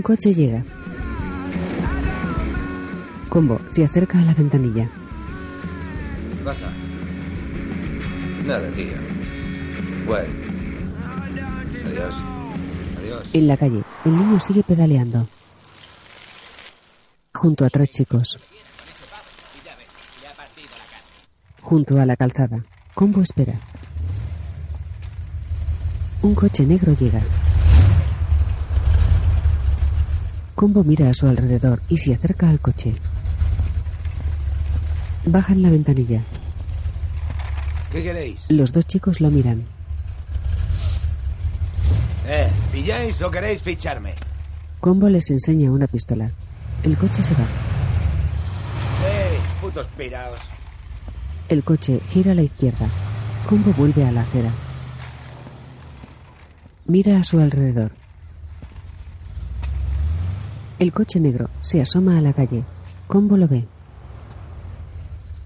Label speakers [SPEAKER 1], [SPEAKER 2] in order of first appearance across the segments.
[SPEAKER 1] Un coche llega. Combo se acerca a la ventanilla.
[SPEAKER 2] Pasa. Nada, tío. Bueno. Adiós. Adiós.
[SPEAKER 1] En la calle, el niño sigue pedaleando. Junto a tres chicos. Junto a la calzada, Combo espera. Un coche negro llega. Combo mira a su alrededor y se acerca al coche. Bajan la ventanilla.
[SPEAKER 2] ¿Qué queréis?
[SPEAKER 1] Los dos chicos lo miran.
[SPEAKER 2] ¿Eh? ¿Pilláis o queréis ficharme?
[SPEAKER 1] Combo les enseña una pistola. El coche se va.
[SPEAKER 2] ¡Eh! ¡Putos piraos!
[SPEAKER 1] El coche gira a la izquierda. Combo vuelve a la acera. Mira a su alrededor. El coche negro se asoma a la calle. Combo lo ve.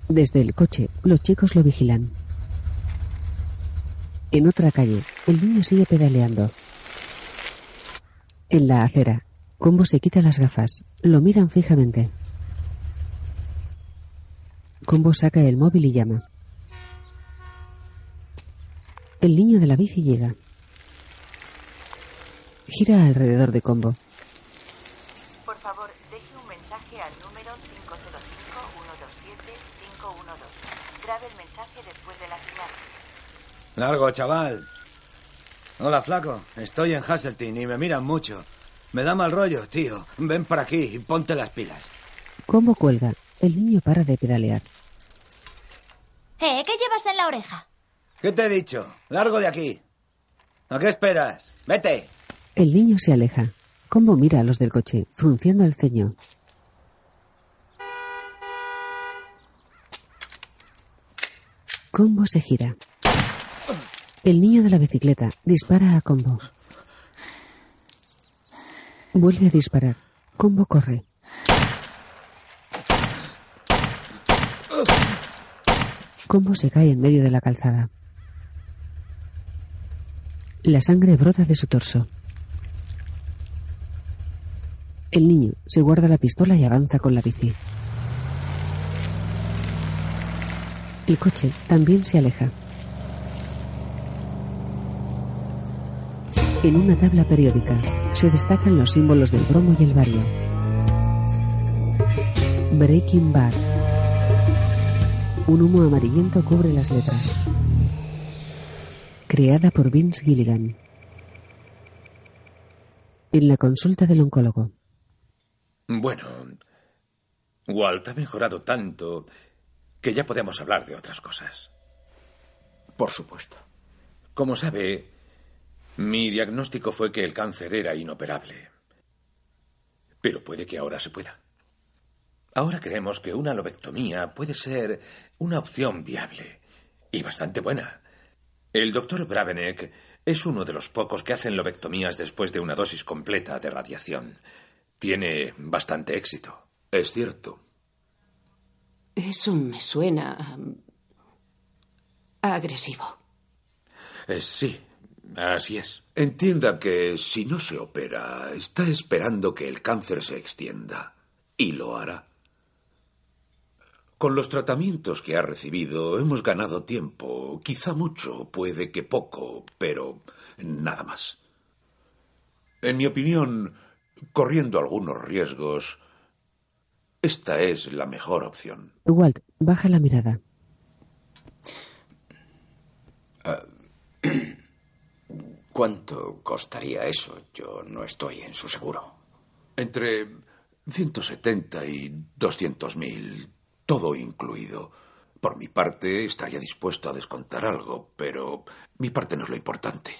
[SPEAKER 1] Desde el coche, los chicos lo vigilan. En otra calle, el niño sigue pedaleando. En la acera, Combo se quita las gafas. Lo miran fijamente. Combo saca el móvil y llama. El niño de la bici llega. Gira alrededor de Combo.
[SPEAKER 3] Por favor, deje un mensaje al número 505-127-512. Grabe el mensaje después de la señal.
[SPEAKER 2] Largo, chaval. Hola, flaco. Estoy en Hasseltine y me miran mucho. Me da mal rollo, tío. Ven por aquí y ponte las pilas.
[SPEAKER 1] Combo cuelga. El niño para de pedalear.
[SPEAKER 4] ¿Eh? ¿Qué llevas en la oreja?
[SPEAKER 2] ¿Qué te he dicho? Largo de aquí. ¿A qué esperas? Vete.
[SPEAKER 1] El niño se aleja. Combo mira a los del coche, frunciendo el ceño. Combo se gira. El niño de la bicicleta dispara a Combo. Vuelve a disparar. Combo corre. Combo se cae en medio de la calzada. La sangre brota de su torso. El niño se guarda la pistola y avanza con la bici. El coche también se aleja. En una tabla periódica se destacan los símbolos del bromo y el bario. Breaking Bad. Un humo amarillento cubre las letras. Creada por Vince Gilligan. En la consulta del oncólogo.
[SPEAKER 5] Bueno, Walt ha mejorado tanto que ya podemos hablar de otras cosas.
[SPEAKER 6] Por supuesto.
[SPEAKER 5] Como sabe, mi diagnóstico fue que el cáncer era inoperable. Pero puede que ahora se pueda. Ahora creemos que una lobectomía puede ser una opción viable y bastante buena. El doctor Bravenek es uno de los pocos que hacen lobectomías después de una dosis completa de radiación. Tiene bastante éxito.
[SPEAKER 6] Es cierto.
[SPEAKER 7] Eso me suena um, agresivo.
[SPEAKER 5] Eh, sí, así es.
[SPEAKER 6] Entienda que si no se opera, está esperando que el cáncer se extienda. Y lo hará. Con los tratamientos que ha recibido hemos ganado tiempo, quizá mucho, puede que poco, pero nada más. En mi opinión, corriendo algunos riesgos, esta es la mejor opción.
[SPEAKER 1] Walt baja la mirada.
[SPEAKER 8] ¿Cuánto costaría eso? Yo no estoy en su seguro.
[SPEAKER 6] Entre 170 y 200 mil, todo incluido. Por mi parte, estaría dispuesto a descontar algo, pero mi parte no es lo importante.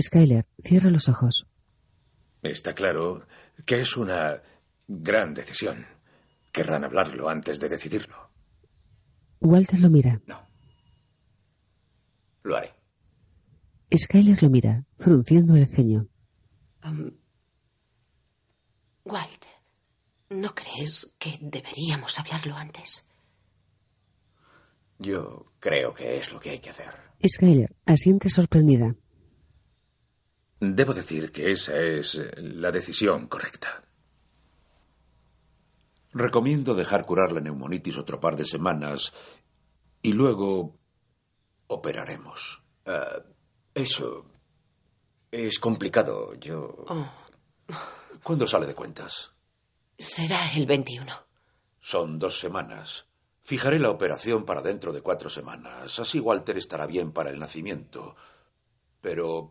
[SPEAKER 1] Skyler cierra los ojos.
[SPEAKER 5] Está claro que es una gran decisión. Querrán hablarlo antes de decidirlo.
[SPEAKER 1] Walter lo mira.
[SPEAKER 8] Lo haré.
[SPEAKER 1] Skyler lo mira, frunciendo el ceño.
[SPEAKER 7] Um, Walt, ¿no crees que deberíamos hablarlo antes?
[SPEAKER 8] Yo creo que es lo que hay que hacer.
[SPEAKER 1] Skyler asiente sorprendida.
[SPEAKER 5] Debo decir que esa es la decisión correcta.
[SPEAKER 6] Recomiendo dejar curar la neumonitis otro par de semanas y luego operaremos.
[SPEAKER 8] Ah, eso es complicado. Yo.
[SPEAKER 7] Oh,
[SPEAKER 6] ¿Cuándo sale de cuentas?
[SPEAKER 7] será el 21.
[SPEAKER 6] Son dos semanas. Fijaré la operación para dentro de cuatro semanas. Así Walter estará bien para el nacimiento. Pero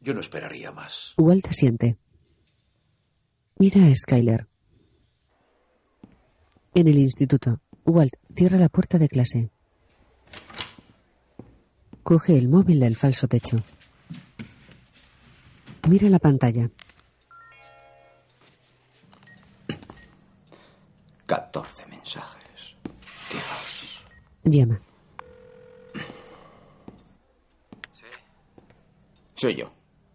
[SPEAKER 6] yo no esperaría más.
[SPEAKER 1] Walt asiente. Mira a Skyler. En el instituto, Walt cierra la puerta de clase. Coge el móvil del falso techo. Mira la pantalla.
[SPEAKER 8] 14 mensajes. Dios.
[SPEAKER 1] Llama.
[SPEAKER 9] Sí.
[SPEAKER 8] Soy yo.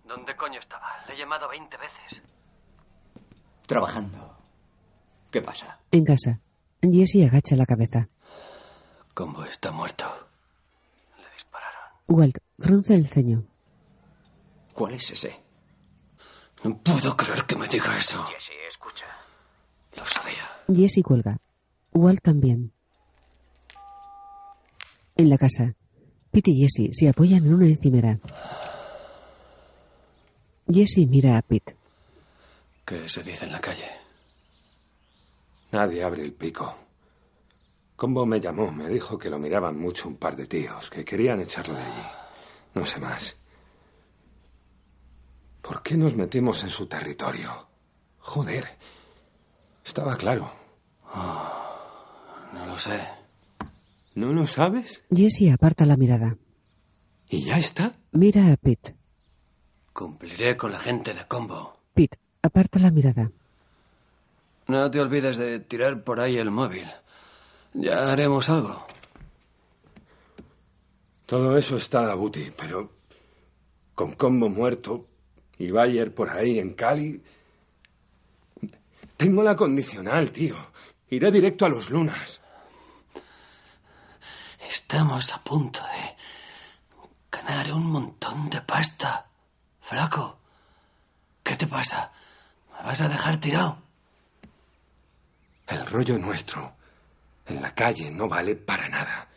[SPEAKER 9] ¿Dónde coño estaba? Le he llamado 20 veces.
[SPEAKER 8] Trabajando. ¿Qué pasa?
[SPEAKER 1] En casa, Jesse agacha la cabeza.
[SPEAKER 9] Combo está muerto. Le dispararon.
[SPEAKER 1] Walt frunce el ceño.
[SPEAKER 8] ¿Cuál es ese?
[SPEAKER 9] No puedo creer que me diga eso.
[SPEAKER 8] Jesse, escucha.
[SPEAKER 9] Lo sabía.
[SPEAKER 1] Jesse cuelga. Walt también. En la casa, Pete y Jesse se apoyan en una encimera. Jesse mira a Pete.
[SPEAKER 9] ¿Qué se dice en la calle?
[SPEAKER 10] Nadie abre el pico. Combo me llamó, me dijo que lo miraban mucho un par de tíos, que querían echarlo de allí. No sé más. ¿Por qué nos metimos en su territorio? Joder. Estaba claro.
[SPEAKER 9] No lo sé.
[SPEAKER 10] ¿No lo sabes?
[SPEAKER 1] Jesse aparta la mirada.
[SPEAKER 10] ¿Y ya está?
[SPEAKER 1] Mira a Pete.
[SPEAKER 9] Cumpliré con la gente de Combo.
[SPEAKER 1] Pete aparta la mirada.
[SPEAKER 9] No te olvides de tirar por ahí el móvil. Ya haremos algo.
[SPEAKER 10] Todo eso está a Buti, pero con Combo muerto y Bayer por ahí en Cali. Tengo la condicional, tío. Iré directo a los lunas.
[SPEAKER 9] Estamos a punto de ganar un montón de pasta. Flaco, ¿qué te pasa? ¿Me vas a dejar tirado?
[SPEAKER 10] El rollo nuestro en la calle no vale para nada.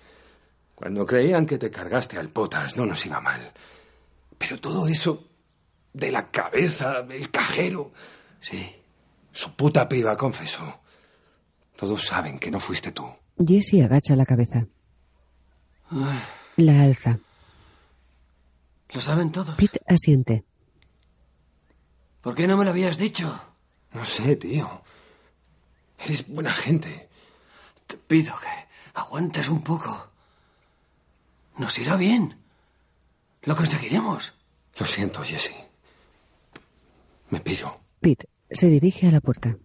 [SPEAKER 10] Cuando creían que te cargaste al potas no nos iba mal. Pero todo eso de la cabeza, del cajero.
[SPEAKER 9] Sí.
[SPEAKER 10] Su puta piba confesó. Todos saben que no fuiste tú.
[SPEAKER 1] Jesse agacha la cabeza. La alza.
[SPEAKER 9] Lo saben todos.
[SPEAKER 1] Pete asiente.
[SPEAKER 9] ¿Por qué no me lo habías dicho?
[SPEAKER 10] No sé, tío. Eres buena gente.
[SPEAKER 9] Te pido que aguantes un poco. Nos irá bien. Lo conseguiremos.
[SPEAKER 10] Lo siento, Jesse. Me piro.
[SPEAKER 1] Pete se dirige a la puerta.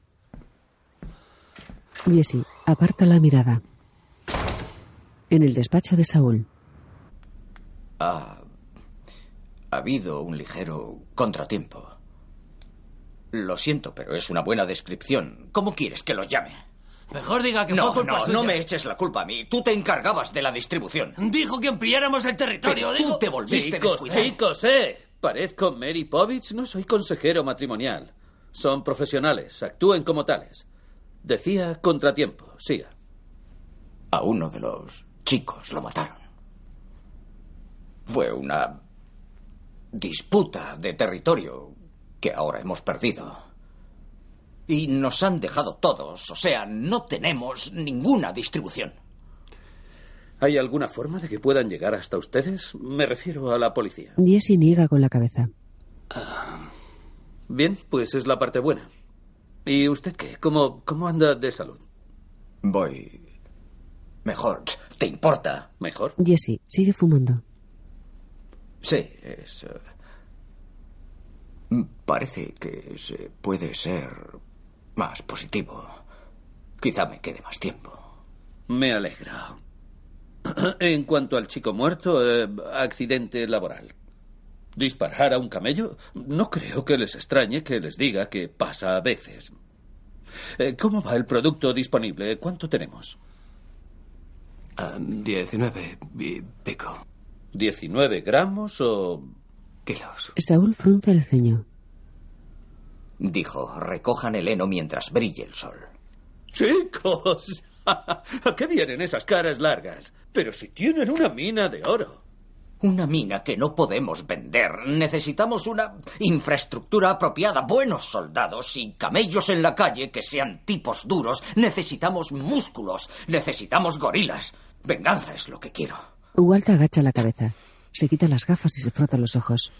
[SPEAKER 1] Jesse aparta la mirada. En el despacho de Saúl,
[SPEAKER 8] Ha habido un ligero contratiempo. Lo siento, pero es una buena descripción. ¿Cómo quieres que lo llame?
[SPEAKER 9] Mejor diga que
[SPEAKER 8] No,
[SPEAKER 9] fue culpa
[SPEAKER 8] no,
[SPEAKER 9] suya.
[SPEAKER 8] no me eches la culpa a mí. Tú te encargabas de la distribución.
[SPEAKER 9] Dijo que ampliáramos el territorio.
[SPEAKER 8] Pero
[SPEAKER 9] dijo-
[SPEAKER 8] tú te volviste
[SPEAKER 11] Chicos,
[SPEAKER 8] descuidado.
[SPEAKER 11] chicos, eh. Parezco Mary Povich, no soy consejero matrimonial. Son profesionales, actúen como tales. Decía contratiempo, siga.
[SPEAKER 8] A uno de los chicos lo mataron. Fue una disputa de territorio que ahora hemos perdido. Y nos han dejado todos, o sea, no tenemos ninguna distribución.
[SPEAKER 11] ¿Hay alguna forma de que puedan llegar hasta ustedes? Me refiero a la policía.
[SPEAKER 1] Jesse niega con la cabeza.
[SPEAKER 11] Bien, pues es la parte buena. ¿Y usted qué? ¿Cómo, cómo anda de salud?
[SPEAKER 8] Voy. Mejor. ¿Te importa?
[SPEAKER 11] ¿Mejor?
[SPEAKER 1] Jesse sigue fumando.
[SPEAKER 8] Sí, es. eh, Parece que se puede ser más positivo. Quizá me quede más tiempo.
[SPEAKER 11] Me alegra. En cuanto al chico muerto, eh, accidente laboral. ¿Disparar a un camello? No creo que les extrañe que les diga que pasa a veces. Eh, ¿Cómo va el producto disponible? ¿Cuánto tenemos?
[SPEAKER 9] Ah, 19 y pico.
[SPEAKER 11] ¿19 gramos o
[SPEAKER 9] kilos.
[SPEAKER 1] Saúl frunce el ceño.
[SPEAKER 8] Dijo, recojan el heno mientras brille el sol.
[SPEAKER 11] Chicos, ¿a qué vienen esas caras largas? Pero si tienen una mina de oro.
[SPEAKER 8] Una mina que no podemos vender. Necesitamos una infraestructura apropiada, buenos soldados y camellos en la calle que sean tipos duros. Necesitamos músculos. Necesitamos gorilas. Venganza es lo que quiero.
[SPEAKER 1] Walt agacha la cabeza. Se quita las gafas y se frota los ojos.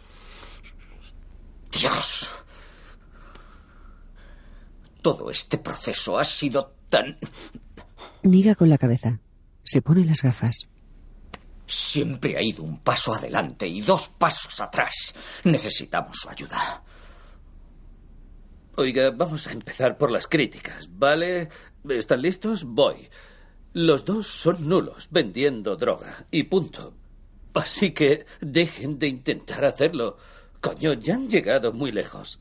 [SPEAKER 8] Dios. Todo este proceso ha sido tan...
[SPEAKER 1] Niga con la cabeza. Se pone las gafas.
[SPEAKER 8] Siempre ha ido un paso adelante y dos pasos atrás. Necesitamos su ayuda.
[SPEAKER 11] Oiga, vamos a empezar por las críticas, ¿vale? ¿Están listos? Voy. Los dos son nulos vendiendo droga y punto. Así que dejen de intentar hacerlo. Coño, ya han llegado muy lejos.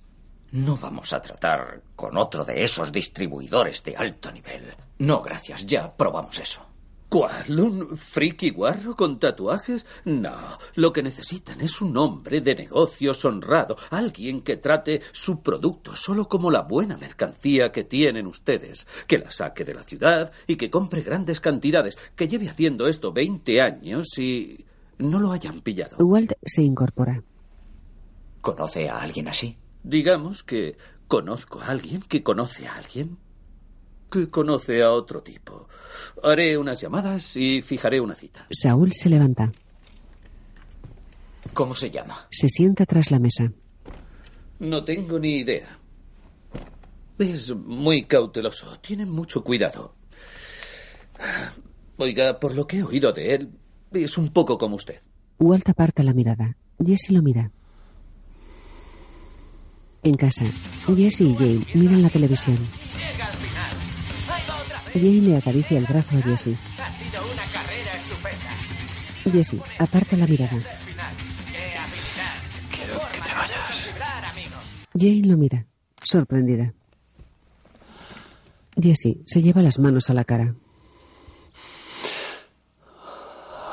[SPEAKER 8] No vamos a tratar con otro de esos distribuidores de alto nivel. No, gracias, ya probamos eso.
[SPEAKER 11] ¿Cuál? ¿Un friki guarro con tatuajes? No, lo que necesitan es un hombre de negocios honrado, alguien que trate su producto solo como la buena mercancía que tienen ustedes, que la saque de la ciudad y que compre grandes cantidades, que lleve haciendo esto 20 años y no lo hayan pillado.
[SPEAKER 1] Walt se incorpora.
[SPEAKER 8] ¿Conoce a alguien así?
[SPEAKER 11] Digamos que conozco a alguien que conoce a alguien que conoce a otro tipo. Haré unas llamadas y fijaré una cita.
[SPEAKER 1] Saúl se levanta.
[SPEAKER 8] ¿Cómo se llama?
[SPEAKER 1] Se sienta tras la mesa.
[SPEAKER 11] No tengo ni idea. Es muy cauteloso. Tiene mucho cuidado. Oiga, por lo que he oído de él, es un poco como usted.
[SPEAKER 1] Walt aparta la mirada. Jesse lo mira. En casa, Jesse y Jane miran la televisión. Jane le acaricia el brazo a Jesse.
[SPEAKER 12] Ha sido una carrera estupenda.
[SPEAKER 1] Jesse aparta la mirada.
[SPEAKER 9] Quiero que te vayas.
[SPEAKER 1] Jane lo mira, sorprendida. Jesse se lleva las manos a la cara.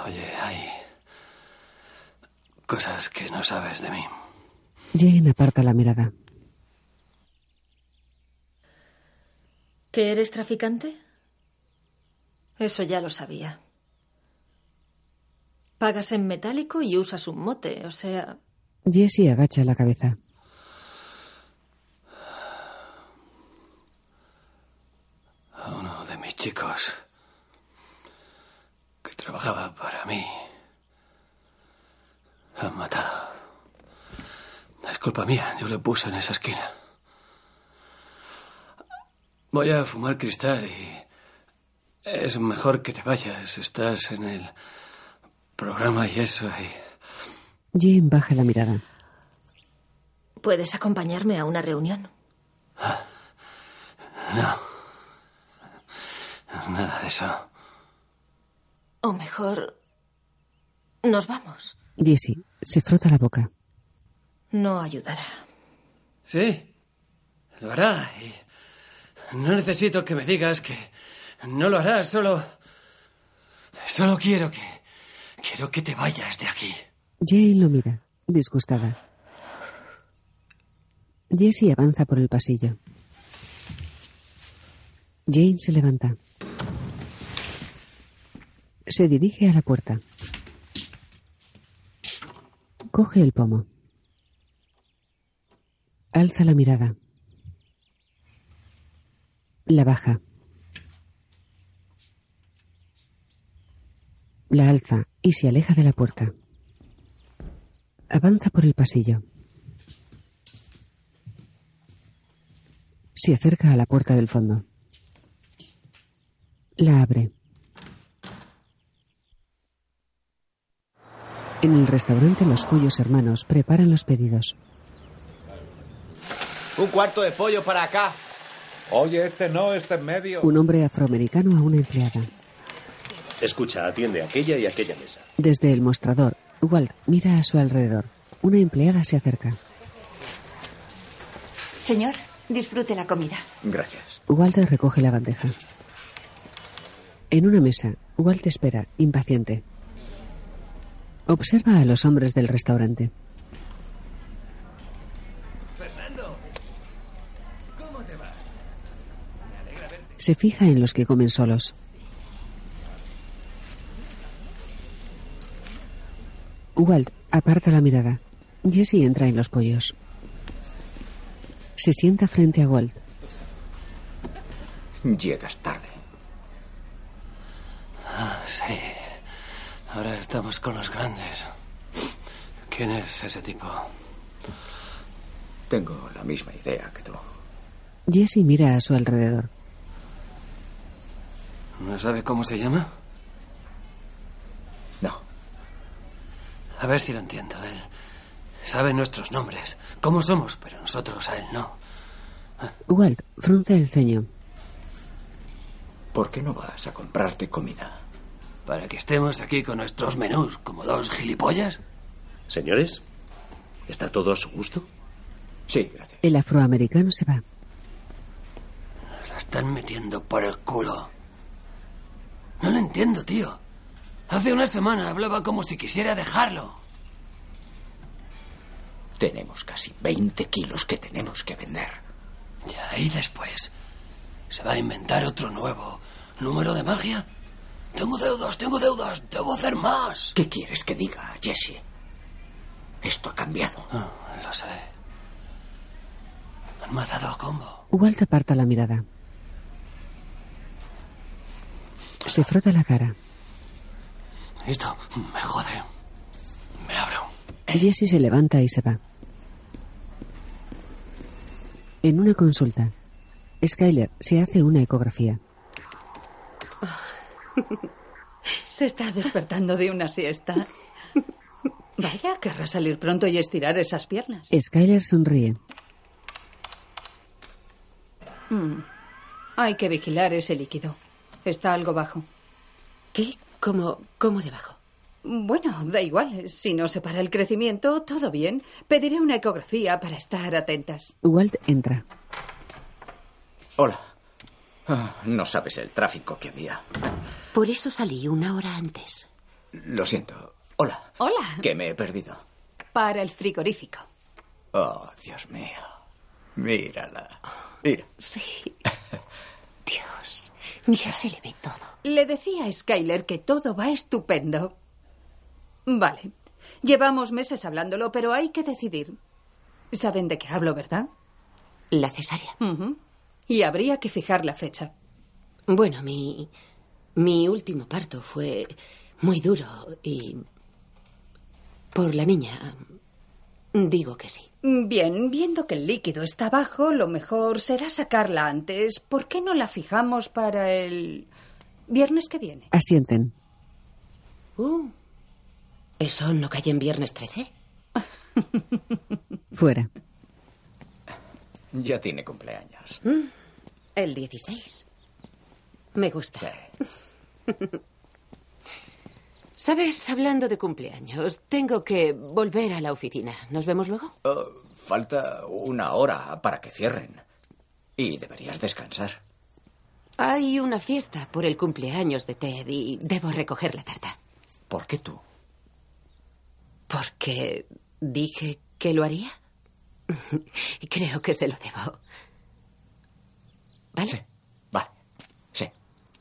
[SPEAKER 9] Oye, hay cosas que no sabes de mí.
[SPEAKER 1] Jane aparta la mirada.
[SPEAKER 13] ¿Que eres traficante? Eso ya lo sabía. Pagas en metálico y usas un mote, o sea...
[SPEAKER 1] Jesse agacha la cabeza.
[SPEAKER 9] A uno de mis chicos que trabajaba para mí. Lo han matado. Es culpa mía, yo le puse en esa esquina. Voy a fumar cristal y es mejor que te vayas. Estás en el programa y eso. Y...
[SPEAKER 1] Jane baja la mirada.
[SPEAKER 13] ¿Puedes acompañarme a una reunión?
[SPEAKER 9] No. Nada de eso.
[SPEAKER 13] O mejor... Nos vamos.
[SPEAKER 1] Jesse se frota la boca.
[SPEAKER 13] No ayudará.
[SPEAKER 9] Sí, lo hará. Y no necesito que me digas que no lo harás, solo... Solo quiero que... Quiero que te vayas de aquí.
[SPEAKER 1] Jane lo mira, disgustada. Jessie avanza por el pasillo. Jane se levanta. Se dirige a la puerta. Coge el pomo. Alza la mirada. La baja. La alza y se aleja de la puerta. Avanza por el pasillo. Se acerca a la puerta del fondo. La abre. En el restaurante los cuyos hermanos preparan los pedidos.
[SPEAKER 12] Un cuarto de pollo para acá.
[SPEAKER 6] Oye, este no, este en medio.
[SPEAKER 1] Un hombre afroamericano a una empleada.
[SPEAKER 14] Escucha, atiende aquella y aquella mesa.
[SPEAKER 1] Desde el mostrador, Walt mira a su alrededor. Una empleada se acerca.
[SPEAKER 15] Señor, disfrute la comida.
[SPEAKER 8] Gracias.
[SPEAKER 1] Walter recoge la bandeja. En una mesa, Walt espera, impaciente. Observa a los hombres del restaurante. Fernando, ¿cómo te va? Me alegra verte. Se fija en los que comen solos. Walt aparta la mirada. Jesse entra en los pollos. Se sienta frente a Walt.
[SPEAKER 8] Llegas tarde.
[SPEAKER 9] Ah, sí. Ahora estamos con los grandes. ¿Quién es ese tipo?
[SPEAKER 8] Tengo la misma idea que tú.
[SPEAKER 1] Jesse mira a su alrededor.
[SPEAKER 9] ¿No sabe cómo se llama?
[SPEAKER 8] No.
[SPEAKER 9] A ver si lo entiendo. Él sabe nuestros nombres, cómo somos, pero nosotros a él no.
[SPEAKER 1] Walt frunce el ceño.
[SPEAKER 8] ¿Por qué no vas a comprarte comida?
[SPEAKER 9] ¿Para que estemos aquí con nuestros menús como dos gilipollas?
[SPEAKER 14] Señores, ¿está todo a su gusto?
[SPEAKER 8] Sí, gracias.
[SPEAKER 1] El afroamericano se va.
[SPEAKER 9] Nos la están metiendo por el culo. No lo entiendo, tío. Hace una semana hablaba como si quisiera dejarlo.
[SPEAKER 8] Tenemos casi 20 kilos que tenemos que vender.
[SPEAKER 9] Ya, y después. ¿Se va a inventar otro nuevo número de magia? Tengo deudas, tengo deudas, debo hacer más.
[SPEAKER 8] ¿Qué quieres que diga, Jesse? Esto ha cambiado.
[SPEAKER 9] Ah, lo sé. Han matado a Combo.
[SPEAKER 1] Walt aparta la mirada. Se frota la cara.
[SPEAKER 9] Esto me jode. Me abro.
[SPEAKER 1] Jesse se levanta y se va. En una consulta, Skyler se hace una ecografía.
[SPEAKER 16] Se está despertando de una siesta. Vaya, querrá salir pronto y estirar esas piernas.
[SPEAKER 1] Skyler sonríe.
[SPEAKER 16] Mm. Hay que vigilar ese líquido. Está algo bajo.
[SPEAKER 7] ¿Qué? ¿Cómo, cómo debajo?
[SPEAKER 16] Bueno, da igual. Si no se para el crecimiento, todo bien. Pediré una ecografía para estar atentas.
[SPEAKER 1] Walt entra.
[SPEAKER 8] Hola. Ah, no sabes el tráfico que había.
[SPEAKER 7] Por eso salí una hora antes.
[SPEAKER 8] Lo siento. Hola.
[SPEAKER 16] Hola.
[SPEAKER 8] Que me he perdido.
[SPEAKER 16] Para el frigorífico.
[SPEAKER 8] Oh, Dios mío. Mírala. Mira.
[SPEAKER 7] Sí. Dios. Ya se le ve todo.
[SPEAKER 16] Le decía a Skyler que todo va estupendo. Vale. Llevamos meses hablándolo, pero hay que decidir. ¿Saben de qué hablo, verdad?
[SPEAKER 7] La cesárea.
[SPEAKER 16] Y habría que fijar la fecha.
[SPEAKER 7] Bueno, mi. Mi último parto fue muy duro y. Por la niña. Digo que sí.
[SPEAKER 16] Bien, viendo que el líquido está bajo, lo mejor será sacarla antes. ¿Por qué no la fijamos para el viernes que viene?
[SPEAKER 1] Asienten.
[SPEAKER 7] Uh. ¿Eso no cae en viernes 13?
[SPEAKER 1] Fuera.
[SPEAKER 8] Ya tiene cumpleaños.
[SPEAKER 7] Mm, El 16. Me gusta. Sabes, hablando de cumpleaños, tengo que volver a la oficina. ¿Nos vemos luego?
[SPEAKER 8] Oh, falta una hora para que cierren. Y deberías descansar.
[SPEAKER 7] Hay una fiesta por el cumpleaños de Ted y debo recoger la tarta.
[SPEAKER 8] ¿Por qué tú?
[SPEAKER 7] Porque dije que lo haría. Creo que se lo debo. ¿Vale?
[SPEAKER 8] Sí. Vale. Sí.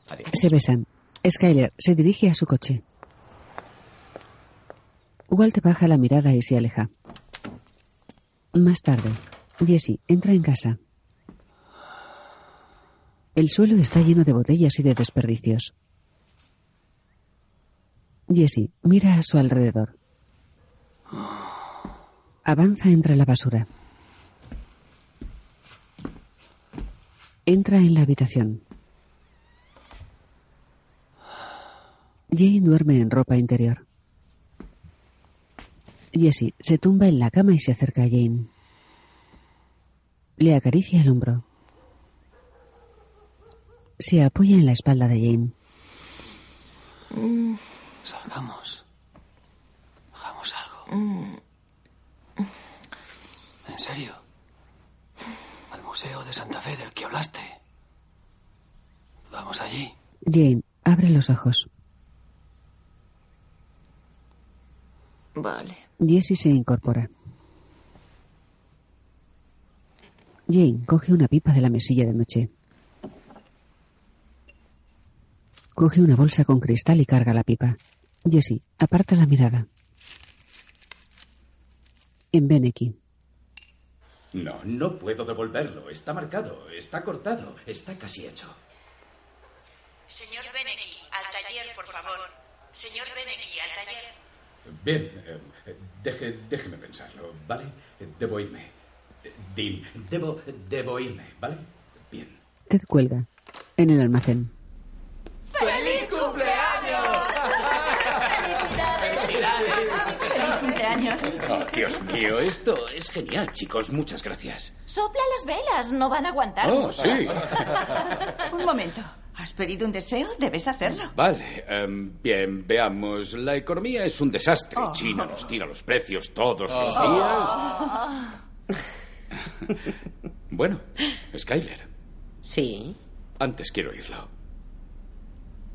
[SPEAKER 8] Adiós.
[SPEAKER 1] Se besan. Skyler se dirige a su coche. Walt baja la mirada y se aleja. Más tarde, Jesse entra en casa. El suelo está lleno de botellas y de desperdicios. Jesse mira a su alrededor. Avanza entre la basura. Entra en la habitación. Jane duerme en ropa interior. Jesse se tumba en la cama y se acerca a Jane. Le acaricia el hombro. Se apoya en la espalda de Jane.
[SPEAKER 9] Salgamos. Hagamos algo. ¿En serio? Museo de Santa Fe del que hablaste. Vamos allí.
[SPEAKER 1] Jane abre los ojos.
[SPEAKER 7] Vale.
[SPEAKER 1] Jesse se incorpora. Jane coge una pipa de la mesilla de noche. Coge una bolsa con cristal y carga la pipa. Jesse aparta la mirada. En Beneki.
[SPEAKER 17] No, no puedo devolverlo. Está marcado, está cortado, está casi hecho.
[SPEAKER 3] Señor Beneki, al taller, por favor. Señor Beneki, al taller.
[SPEAKER 17] Bien, eh, deje- déjeme pensarlo, ¿vale? Debo irme. Eh, Dean, debo, debo irme, ¿vale? Bien.
[SPEAKER 1] Ted cuelga. En el almacén.
[SPEAKER 12] ¡Feliz
[SPEAKER 3] cumpleaños!
[SPEAKER 17] Oh, Dios mío, esto es genial, chicos. Muchas gracias.
[SPEAKER 4] Sopla las velas, no van a aguantar.
[SPEAKER 17] Oh, sí.
[SPEAKER 15] Un momento. ¿Has pedido un deseo? Debes hacerlo.
[SPEAKER 17] Vale, em, bien, veamos. La economía es un desastre.
[SPEAKER 15] Oh.
[SPEAKER 17] China nos tira los precios todos los
[SPEAKER 7] Oh.
[SPEAKER 17] días. Bueno, Skyler,
[SPEAKER 7] Sí.
[SPEAKER 17] antes quiero oírlo.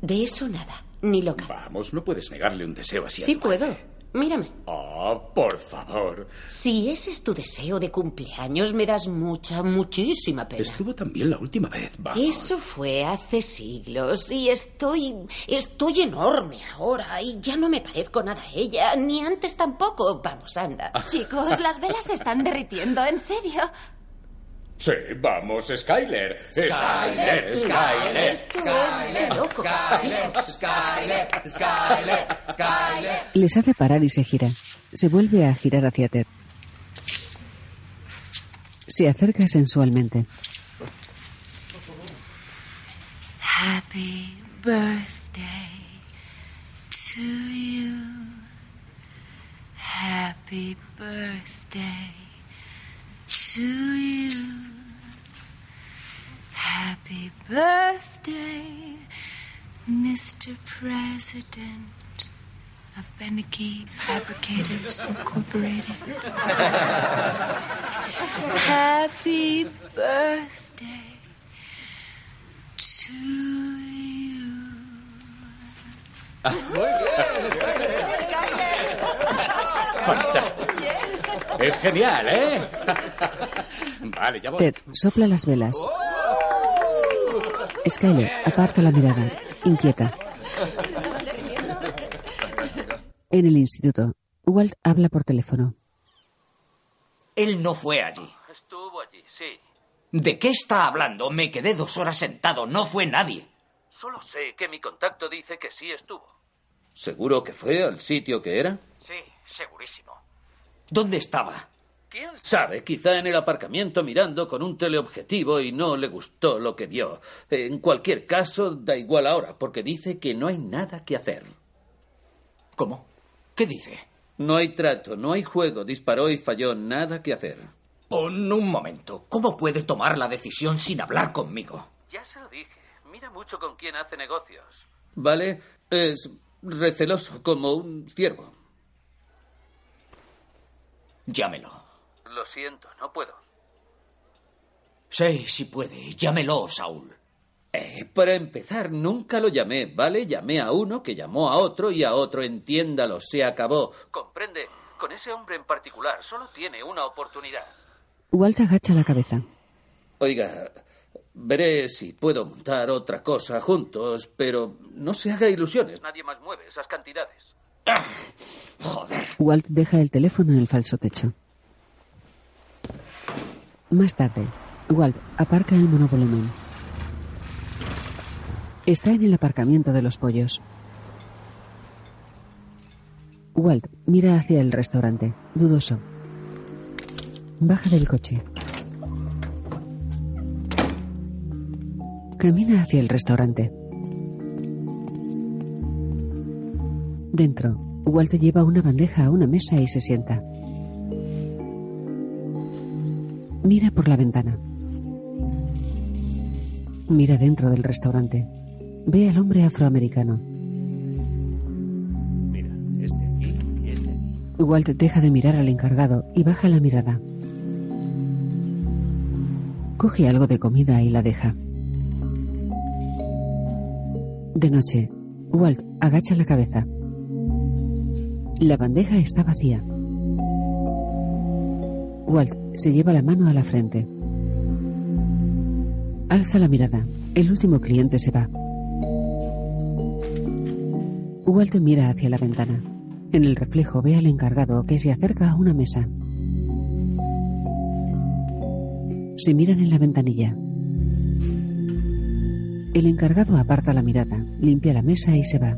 [SPEAKER 7] De eso nada. Ni loca.
[SPEAKER 17] Vamos, no puedes negarle un deseo así. a
[SPEAKER 7] Sí
[SPEAKER 17] tu
[SPEAKER 7] puedo. Mírame.
[SPEAKER 17] Oh, por favor.
[SPEAKER 7] Si ese es tu deseo de cumpleaños, me das mucha, muchísima pena.
[SPEAKER 17] Estuvo también la última vez. Vamos.
[SPEAKER 7] Eso fue hace siglos y estoy. estoy enorme ahora y ya no me parezco nada a ella, ni antes tampoco. Vamos, anda.
[SPEAKER 4] Chicos, las velas se están derritiendo, en serio.
[SPEAKER 17] Sí, vamos, Skyler. Skyler, Skyler.
[SPEAKER 7] Locos, chicos.
[SPEAKER 12] Skyler, Skyler, Skyler.
[SPEAKER 1] Les hace parar y se gira. Se vuelve a girar hacia Ted. Se acerca sensualmente.
[SPEAKER 18] Happy birthday to you. Happy birthday to you. Happy birthday, Mr. President of Beneke Fabricators Incorporated. Happy birthday to you.
[SPEAKER 17] Fantástico. Es genial, ¿eh? vale, ya voy.
[SPEAKER 1] Ted sopla las velas. Skyler aparta la mirada, inquieta. En el instituto, Walt habla por teléfono.
[SPEAKER 8] Él no fue allí.
[SPEAKER 11] Estuvo allí, sí.
[SPEAKER 8] ¿De qué está hablando? Me quedé dos horas sentado. No fue nadie.
[SPEAKER 11] Solo sé que mi contacto dice que sí estuvo. ¿Seguro que fue al sitio que era?
[SPEAKER 8] Sí, segurísimo. ¿Dónde estaba?
[SPEAKER 11] ¿Quién sabe? Quizá en el aparcamiento mirando con un teleobjetivo y no le gustó lo que vio. En cualquier caso, da igual ahora, porque dice que no hay nada que hacer.
[SPEAKER 8] ¿Cómo? ¿Qué dice?
[SPEAKER 11] No hay trato, no hay juego. Disparó y falló. Nada que hacer.
[SPEAKER 8] Pon un momento. ¿Cómo puede tomar la decisión sin hablar conmigo?
[SPEAKER 11] Ya se lo dije. Mira mucho con quién hace negocios. ¿Vale? Es receloso como un ciervo.
[SPEAKER 8] Llámelo.
[SPEAKER 11] Lo siento, no puedo.
[SPEAKER 8] Sí, sí puede. Llámelo, Saúl.
[SPEAKER 11] Eh, para empezar, nunca lo llamé, ¿vale? Llamé a uno que llamó a otro y a otro, entiéndalo, se acabó. Comprende, con ese hombre en particular solo tiene una oportunidad.
[SPEAKER 1] Walt agacha la cabeza.
[SPEAKER 11] Oiga, veré si puedo montar otra cosa juntos, pero no se haga ilusiones. Nadie más mueve esas cantidades.
[SPEAKER 8] Joder.
[SPEAKER 1] Walt deja el teléfono en el falso techo. Más tarde, Walt aparca el monovolumen. Está en el aparcamiento de los pollos. Walt mira hacia el restaurante, dudoso. Baja del coche. Camina hacia el restaurante. Dentro, Walt lleva una bandeja a una mesa y se sienta. Mira por la ventana. Mira dentro del restaurante. Ve al hombre afroamericano.
[SPEAKER 14] Mira, este aquí y este aquí.
[SPEAKER 1] Walt deja de mirar al encargado y baja la mirada. Coge algo de comida y la deja. De noche, Walt agacha la cabeza. La bandeja está vacía. Walt se lleva la mano a la frente. Alza la mirada. El último cliente se va. Walt mira hacia la ventana. En el reflejo ve al encargado que se acerca a una mesa. Se miran en la ventanilla. El encargado aparta la mirada, limpia la mesa y se va.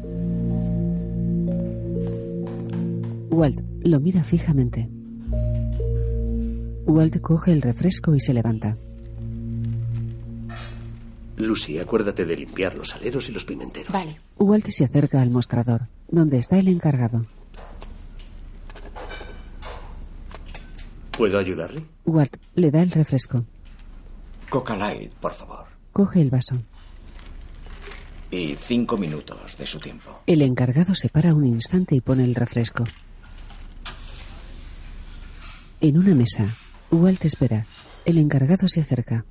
[SPEAKER 1] Walt lo mira fijamente. Walt coge el refresco y se levanta.
[SPEAKER 14] Lucy, acuérdate de limpiar los aleros y los pimenteros.
[SPEAKER 4] Vale.
[SPEAKER 1] Walt se acerca al mostrador, donde está el encargado.
[SPEAKER 14] ¿Puedo ayudarle?
[SPEAKER 1] Walt le da el refresco.
[SPEAKER 8] Coca Light, por favor.
[SPEAKER 1] Coge el vaso.
[SPEAKER 8] Y cinco minutos de su tiempo.
[SPEAKER 1] El encargado se para un instante y pone el refresco. En una mesa, Walt espera. El encargado se acerca.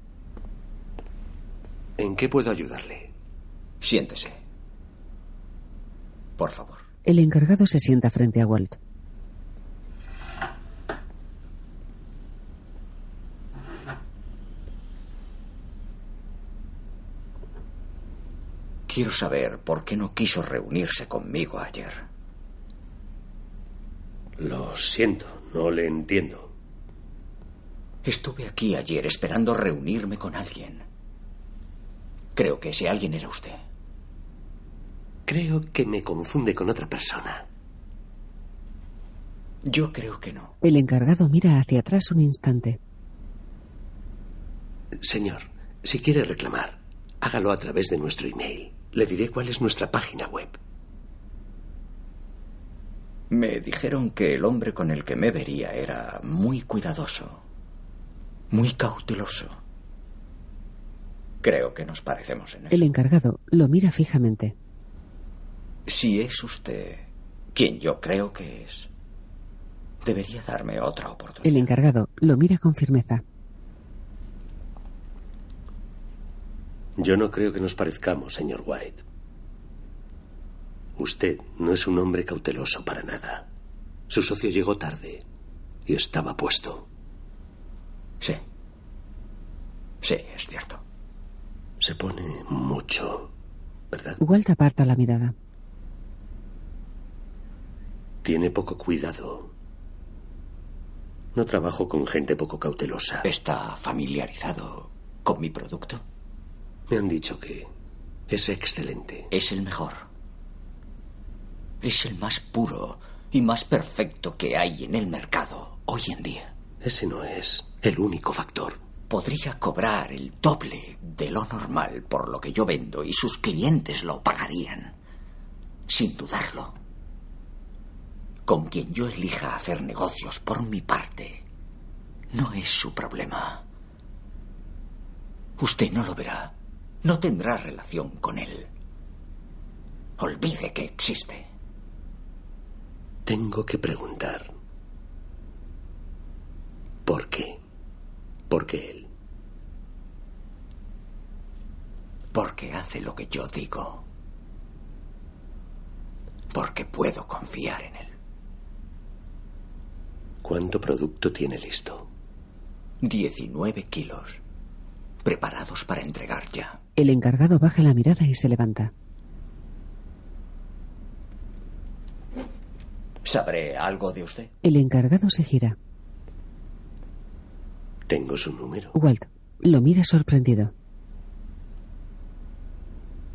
[SPEAKER 14] ¿En qué puedo ayudarle?
[SPEAKER 8] Siéntese. Por favor.
[SPEAKER 1] El encargado se sienta frente a Walt.
[SPEAKER 8] Quiero saber por qué no quiso reunirse conmigo ayer.
[SPEAKER 14] Lo siento, no le entiendo.
[SPEAKER 8] Estuve aquí ayer esperando reunirme con alguien. Creo que ese alguien era usted.
[SPEAKER 14] Creo que me confunde con otra persona.
[SPEAKER 8] Yo creo que no.
[SPEAKER 1] El encargado mira hacia atrás un instante.
[SPEAKER 14] Señor, si quiere reclamar, hágalo a través de nuestro email. Le diré cuál es nuestra página web.
[SPEAKER 8] Me dijeron que el hombre con el que me vería era muy cuidadoso, muy cauteloso. Creo que nos parecemos en eso.
[SPEAKER 1] El encargado lo mira fijamente.
[SPEAKER 8] Si es usted quien yo creo que es, debería darme otra oportunidad.
[SPEAKER 1] El encargado lo mira con firmeza.
[SPEAKER 14] Yo no creo que nos parezcamos, señor White. Usted no es un hombre cauteloso para nada. Su socio llegó tarde y estaba puesto.
[SPEAKER 8] Sí. Sí, es cierto.
[SPEAKER 14] Se pone mucho, ¿verdad?
[SPEAKER 1] Walt aparta la mirada.
[SPEAKER 14] Tiene poco cuidado. No trabajo con gente poco cautelosa.
[SPEAKER 8] ¿Está familiarizado con mi producto?
[SPEAKER 14] Me han dicho que es excelente.
[SPEAKER 8] Es el mejor. Es el más puro y más perfecto que hay en el mercado hoy en día.
[SPEAKER 14] Ese no es el único factor.
[SPEAKER 8] Podría cobrar el doble de lo normal por lo que yo vendo y sus clientes lo pagarían. Sin dudarlo. Con quien yo elija hacer negocios por mi parte, no es su problema. Usted no lo verá. No tendrá relación con él. Olvide que existe.
[SPEAKER 14] Tengo que preguntar. ¿Por qué? ¿Por qué él?
[SPEAKER 8] Porque hace lo que yo digo. Porque puedo confiar en él.
[SPEAKER 14] ¿Cuánto producto tiene listo?
[SPEAKER 8] 19 kilos. Preparados para entregar ya.
[SPEAKER 1] El encargado baja la mirada y se levanta.
[SPEAKER 8] ¿Sabré algo de usted?
[SPEAKER 1] El encargado se gira.
[SPEAKER 14] Tengo su número.
[SPEAKER 1] Walt lo mira sorprendido.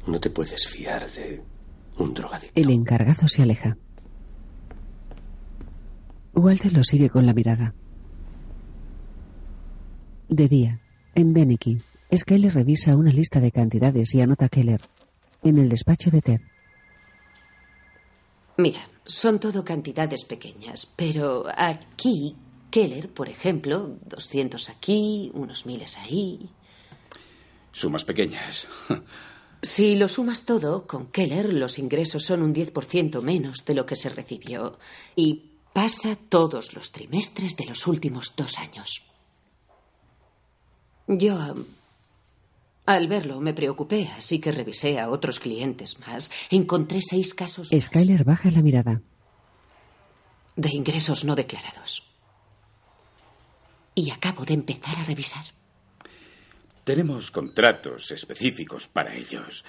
[SPEAKER 14] No te puedes fiar de un drogadicto.
[SPEAKER 1] El encargado se aleja. Walter lo sigue con la mirada. De día, en Beneke, Skyler revisa una lista de cantidades y anota Keller. En el despacho de Ted.
[SPEAKER 7] Mira, son todo cantidades pequeñas, pero aquí, Keller, por ejemplo, 200 aquí, unos miles ahí.
[SPEAKER 17] Sumas pequeñas.
[SPEAKER 7] Si lo sumas todo, con Keller los ingresos son un 10% menos de lo que se recibió. Y pasa todos los trimestres de los últimos dos años. Yo, al verlo, me preocupé, así que revisé a otros clientes más. Encontré seis casos más
[SPEAKER 1] Skyler baja la mirada.
[SPEAKER 7] de ingresos no declarados. Y acabo de empezar a revisar.
[SPEAKER 17] Tenemos contratos específicos para ellos.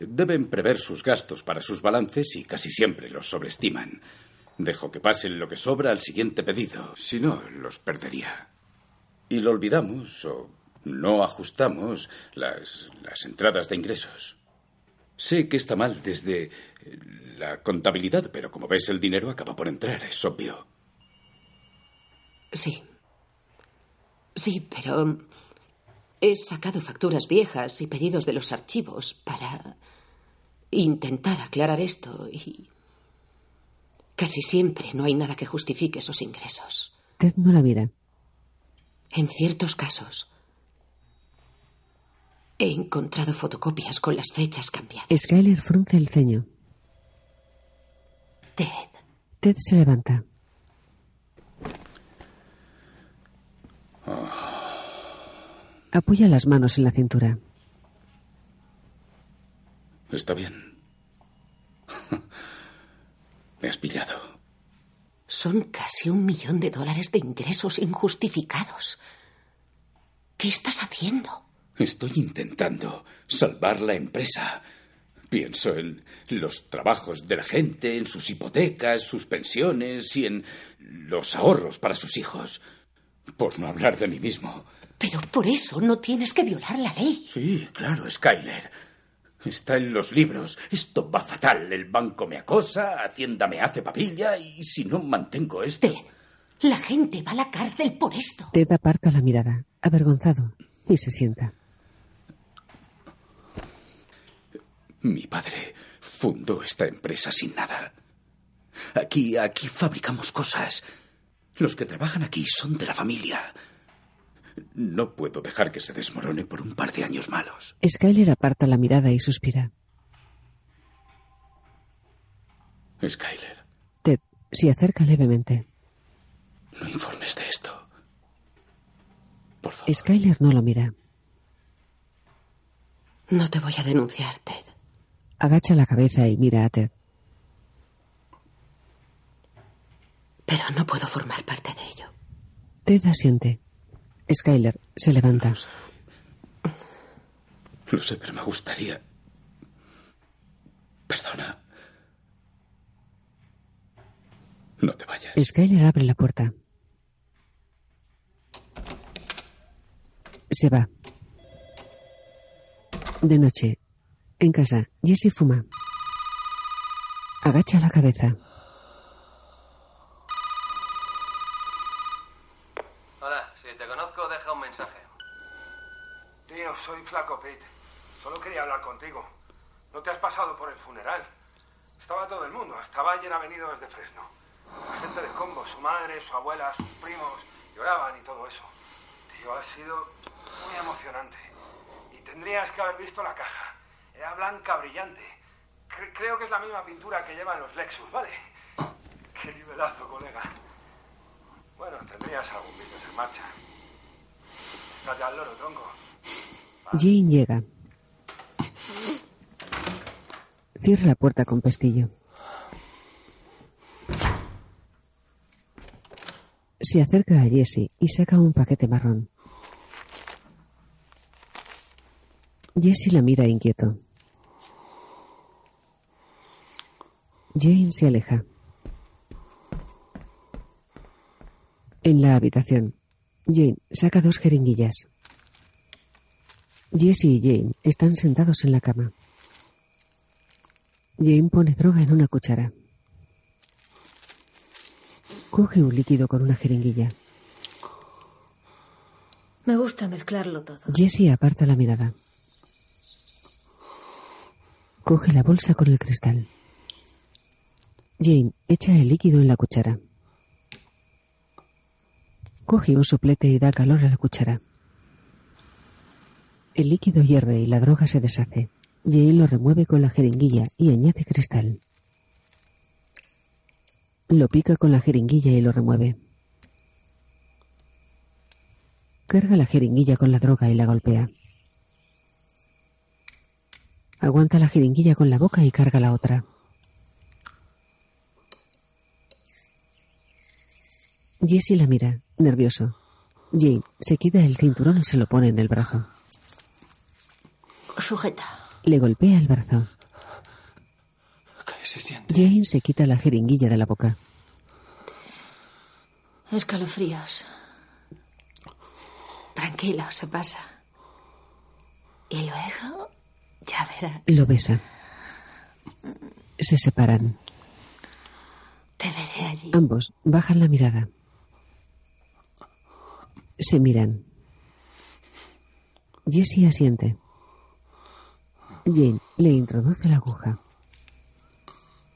[SPEAKER 17] Deben prever sus gastos para sus balances y casi siempre los sobreestiman. Dejo que pasen lo que sobra al siguiente pedido, si no, los perdería. Y lo olvidamos o no ajustamos las, las entradas de ingresos. Sé que está mal desde la contabilidad, pero como ves el dinero acaba por entrar, es obvio.
[SPEAKER 7] Sí. Sí, pero he sacado facturas viejas y pedidos de los archivos para intentar aclarar esto y casi siempre no hay nada que justifique esos ingresos.
[SPEAKER 1] Ted no la mira.
[SPEAKER 7] En ciertos casos he encontrado fotocopias con las fechas cambiadas.
[SPEAKER 1] Skyler frunce el ceño.
[SPEAKER 7] Ted.
[SPEAKER 1] Ted se levanta. Apoya las manos en la cintura.
[SPEAKER 17] Está bien. Me has pillado.
[SPEAKER 7] Son casi un millón de dólares de ingresos injustificados. ¿Qué estás haciendo?
[SPEAKER 17] Estoy intentando salvar la empresa. Pienso en los trabajos de la gente, en sus hipotecas, sus pensiones y en los ahorros para sus hijos. Por no hablar de mí mismo.
[SPEAKER 7] Pero por eso no tienes que violar la ley.
[SPEAKER 17] Sí, claro, Skyler. Está en los libros. Esto va fatal. El banco me acosa, Hacienda me hace papilla y si no mantengo esto...
[SPEAKER 7] Ted, la gente va a la cárcel por esto.
[SPEAKER 1] Ted aparta la mirada, avergonzado, y se sienta.
[SPEAKER 17] Mi padre fundó esta empresa sin nada. Aquí, aquí fabricamos cosas. Los que trabajan aquí son de la familia. No puedo dejar que se desmorone por un par de años malos.
[SPEAKER 1] Skyler aparta la mirada y suspira.
[SPEAKER 17] Skyler,
[SPEAKER 1] Ted se acerca levemente.
[SPEAKER 17] no informes de esto.
[SPEAKER 1] Skyler no lo mira.
[SPEAKER 7] No te voy a denunciar, Ted.
[SPEAKER 1] Agacha la cabeza y mira a Ted.
[SPEAKER 7] Pero no puedo formar parte de ello.
[SPEAKER 1] Ted asiente. Skyler se levanta.
[SPEAKER 17] Lo sé, pero me gustaría. Perdona. No te vayas.
[SPEAKER 1] Skyler abre la puerta. Se va. De noche, en casa, Jesse fuma. Agacha la cabeza.
[SPEAKER 9] Hola, si te conozco, deja un mensaje.
[SPEAKER 19] Tío, soy Flaco Pete. Solo quería hablar contigo. ¿No te has pasado por el funeral? Estaba todo el mundo. Hasta Bayer ha venido desde Fresno. La gente de Combo, su madre, su abuela, sus primos, lloraban y todo eso. Tío, ha sido muy emocionante. Y tendrías que haber visto la caja. Era blanca, brillante. Cre- creo que es la misma pintura que llevan los Lexus, ¿vale? Qué nivelazo, colega. Bueno, tendrías algún business en marcha. Estate al loro, tronco.
[SPEAKER 1] Jane llega. Cierra la puerta con pestillo. Se acerca a Jesse y saca un paquete marrón. Jesse la mira inquieto. Jane se aleja. En la habitación, Jane saca dos jeringuillas. Jesse y Jane están sentados en la cama. Jane pone droga en una cuchara. Coge un líquido con una jeringuilla.
[SPEAKER 13] Me gusta mezclarlo todo.
[SPEAKER 1] Jesse aparta la mirada. Coge la bolsa con el cristal. Jane echa el líquido en la cuchara. Coge un soplete y da calor a la cuchara. El líquido hierve y la droga se deshace. Jane lo remueve con la jeringuilla y añade cristal. Lo pica con la jeringuilla y lo remueve. Carga la jeringuilla con la droga y la golpea. Aguanta la jeringuilla con la boca y carga la otra. Jesse la mira, nervioso. Jane se quita el cinturón y se lo pone en el brazo.
[SPEAKER 13] Sujeta.
[SPEAKER 1] Le golpea el brazo.
[SPEAKER 9] se siente.
[SPEAKER 1] Jane se quita la jeringuilla de la boca.
[SPEAKER 13] Escalofríos. Tranquilo, se pasa. Y luego, ya verás.
[SPEAKER 1] Lo besa. Se separan.
[SPEAKER 13] Te veré allí.
[SPEAKER 1] Ambos bajan la mirada. Se miran. Jessie asiente. Jane le introduce la aguja.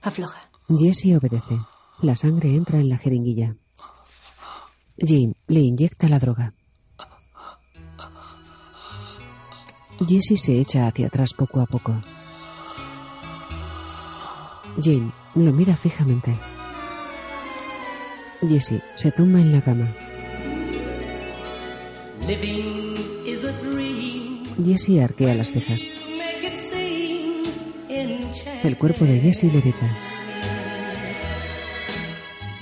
[SPEAKER 13] Afloja.
[SPEAKER 1] Jessie obedece. La sangre entra en la jeringuilla. Jane le inyecta la droga. Jessie se echa hacia atrás poco a poco. Jane lo mira fijamente. Jessie se tumba en la cama.
[SPEAKER 20] Living is a dream.
[SPEAKER 1] Jessie arquea las cejas. El cuerpo de Jessie levita.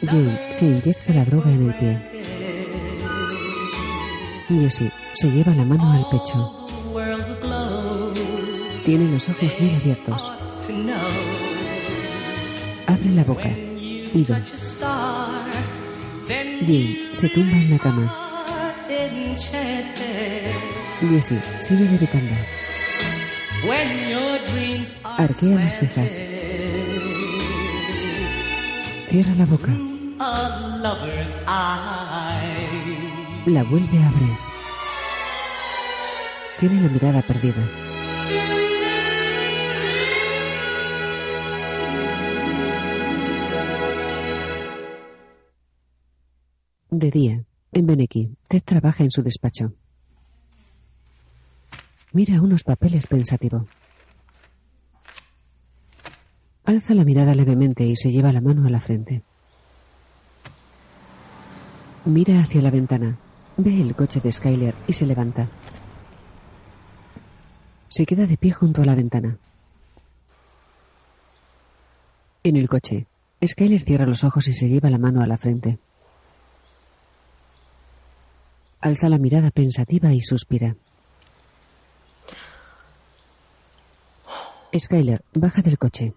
[SPEAKER 1] Jane se inyecta la droga en el pie. Jessie se lleva la mano al pecho. Tiene los ojos muy abiertos. Abre la boca. Ido. Jane se tumba en la cama. Jessie sigue levitando. Arquea las cejas. Cierra la boca. La vuelve a abrir. Tiene la mirada perdida. De día, en Beneki, Ted trabaja en su despacho. Mira unos papeles pensativo. Alza la mirada levemente y se lleva la mano a la frente. Mira hacia la ventana. Ve el coche de Skyler y se levanta. Se queda de pie junto a la ventana. En el coche, Skyler cierra los ojos y se lleva la mano a la frente. Alza la mirada pensativa y suspira. Skyler baja del coche.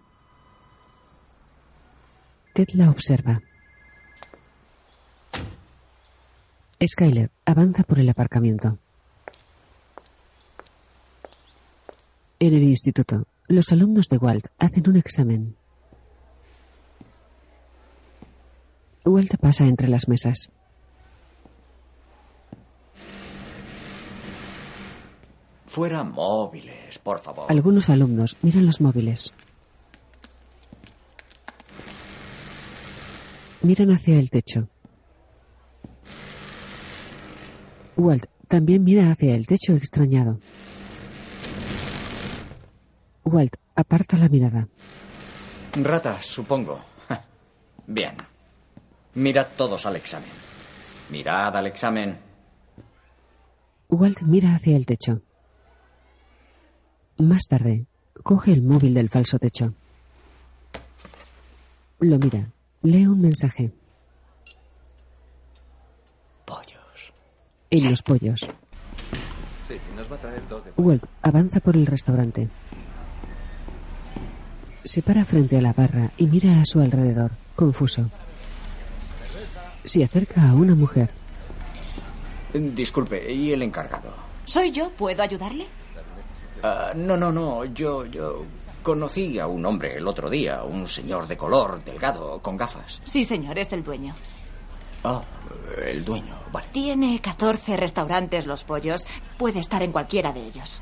[SPEAKER 1] Ted la observa. Skyler avanza por el aparcamiento. En el instituto, los alumnos de Walt hacen un examen. Walt pasa entre las mesas.
[SPEAKER 8] Fuera móviles, por favor.
[SPEAKER 1] Algunos alumnos miran los móviles. Miran hacia el techo. Walt también mira hacia el techo extrañado. Walt aparta la mirada.
[SPEAKER 8] Ratas, supongo. Bien. Mirad todos al examen. Mirad al examen.
[SPEAKER 1] Walt mira hacia el techo. Más tarde, coge el móvil del falso techo. Lo mira. Lee un mensaje.
[SPEAKER 8] Pollos.
[SPEAKER 1] En los pollos.
[SPEAKER 21] Sí, nos va a traer dos de...
[SPEAKER 1] Walt avanza por el restaurante. Se para frente a la barra y mira a su alrededor, confuso. Se acerca a una mujer.
[SPEAKER 8] Disculpe, ¿y el encargado?
[SPEAKER 3] ¿Soy yo? ¿Puedo ayudarle?
[SPEAKER 8] Ah, no, no, no. Yo, yo conocí a un hombre el otro día, un señor de color, delgado, con gafas.
[SPEAKER 3] Sí, señor, es el dueño.
[SPEAKER 8] Ah, el dueño, vale.
[SPEAKER 3] Tiene 14 restaurantes Los Pollos. Puede estar en cualquiera de ellos.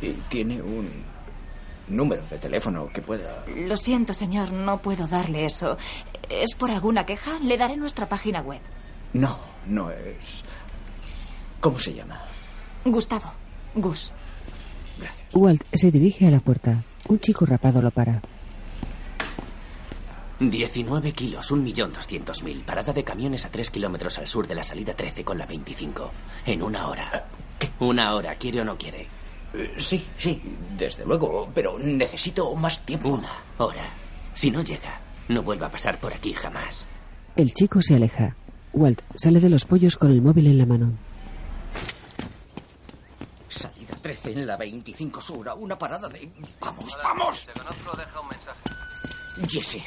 [SPEAKER 8] Y tiene un número de teléfono que pueda.
[SPEAKER 3] Lo siento, señor, no puedo darle eso. ¿Es por alguna queja? Le daré nuestra página web.
[SPEAKER 8] No, no es. ¿Cómo se llama?
[SPEAKER 3] Gustavo. Gus.
[SPEAKER 1] Walt se dirige a la puerta. Un chico rapado lo para.
[SPEAKER 17] 19 kilos, 1.200.000. Parada de camiones a 3 kilómetros al sur de la salida 13 con la 25. En una hora. ¿Qué? Una hora, ¿quiere o no quiere?
[SPEAKER 8] Eh, sí, sí, desde luego, pero necesito más tiempo.
[SPEAKER 17] Una hora. Si no llega, no vuelva a pasar por aquí jamás.
[SPEAKER 1] El chico se aleja. Walt sale de los pollos con el móvil en la mano.
[SPEAKER 8] Salida 13. 13 en la 25 Sur a una parada de... ¡Vamos, vamos!
[SPEAKER 9] Te conozco, deja un mensaje.
[SPEAKER 8] Jesse,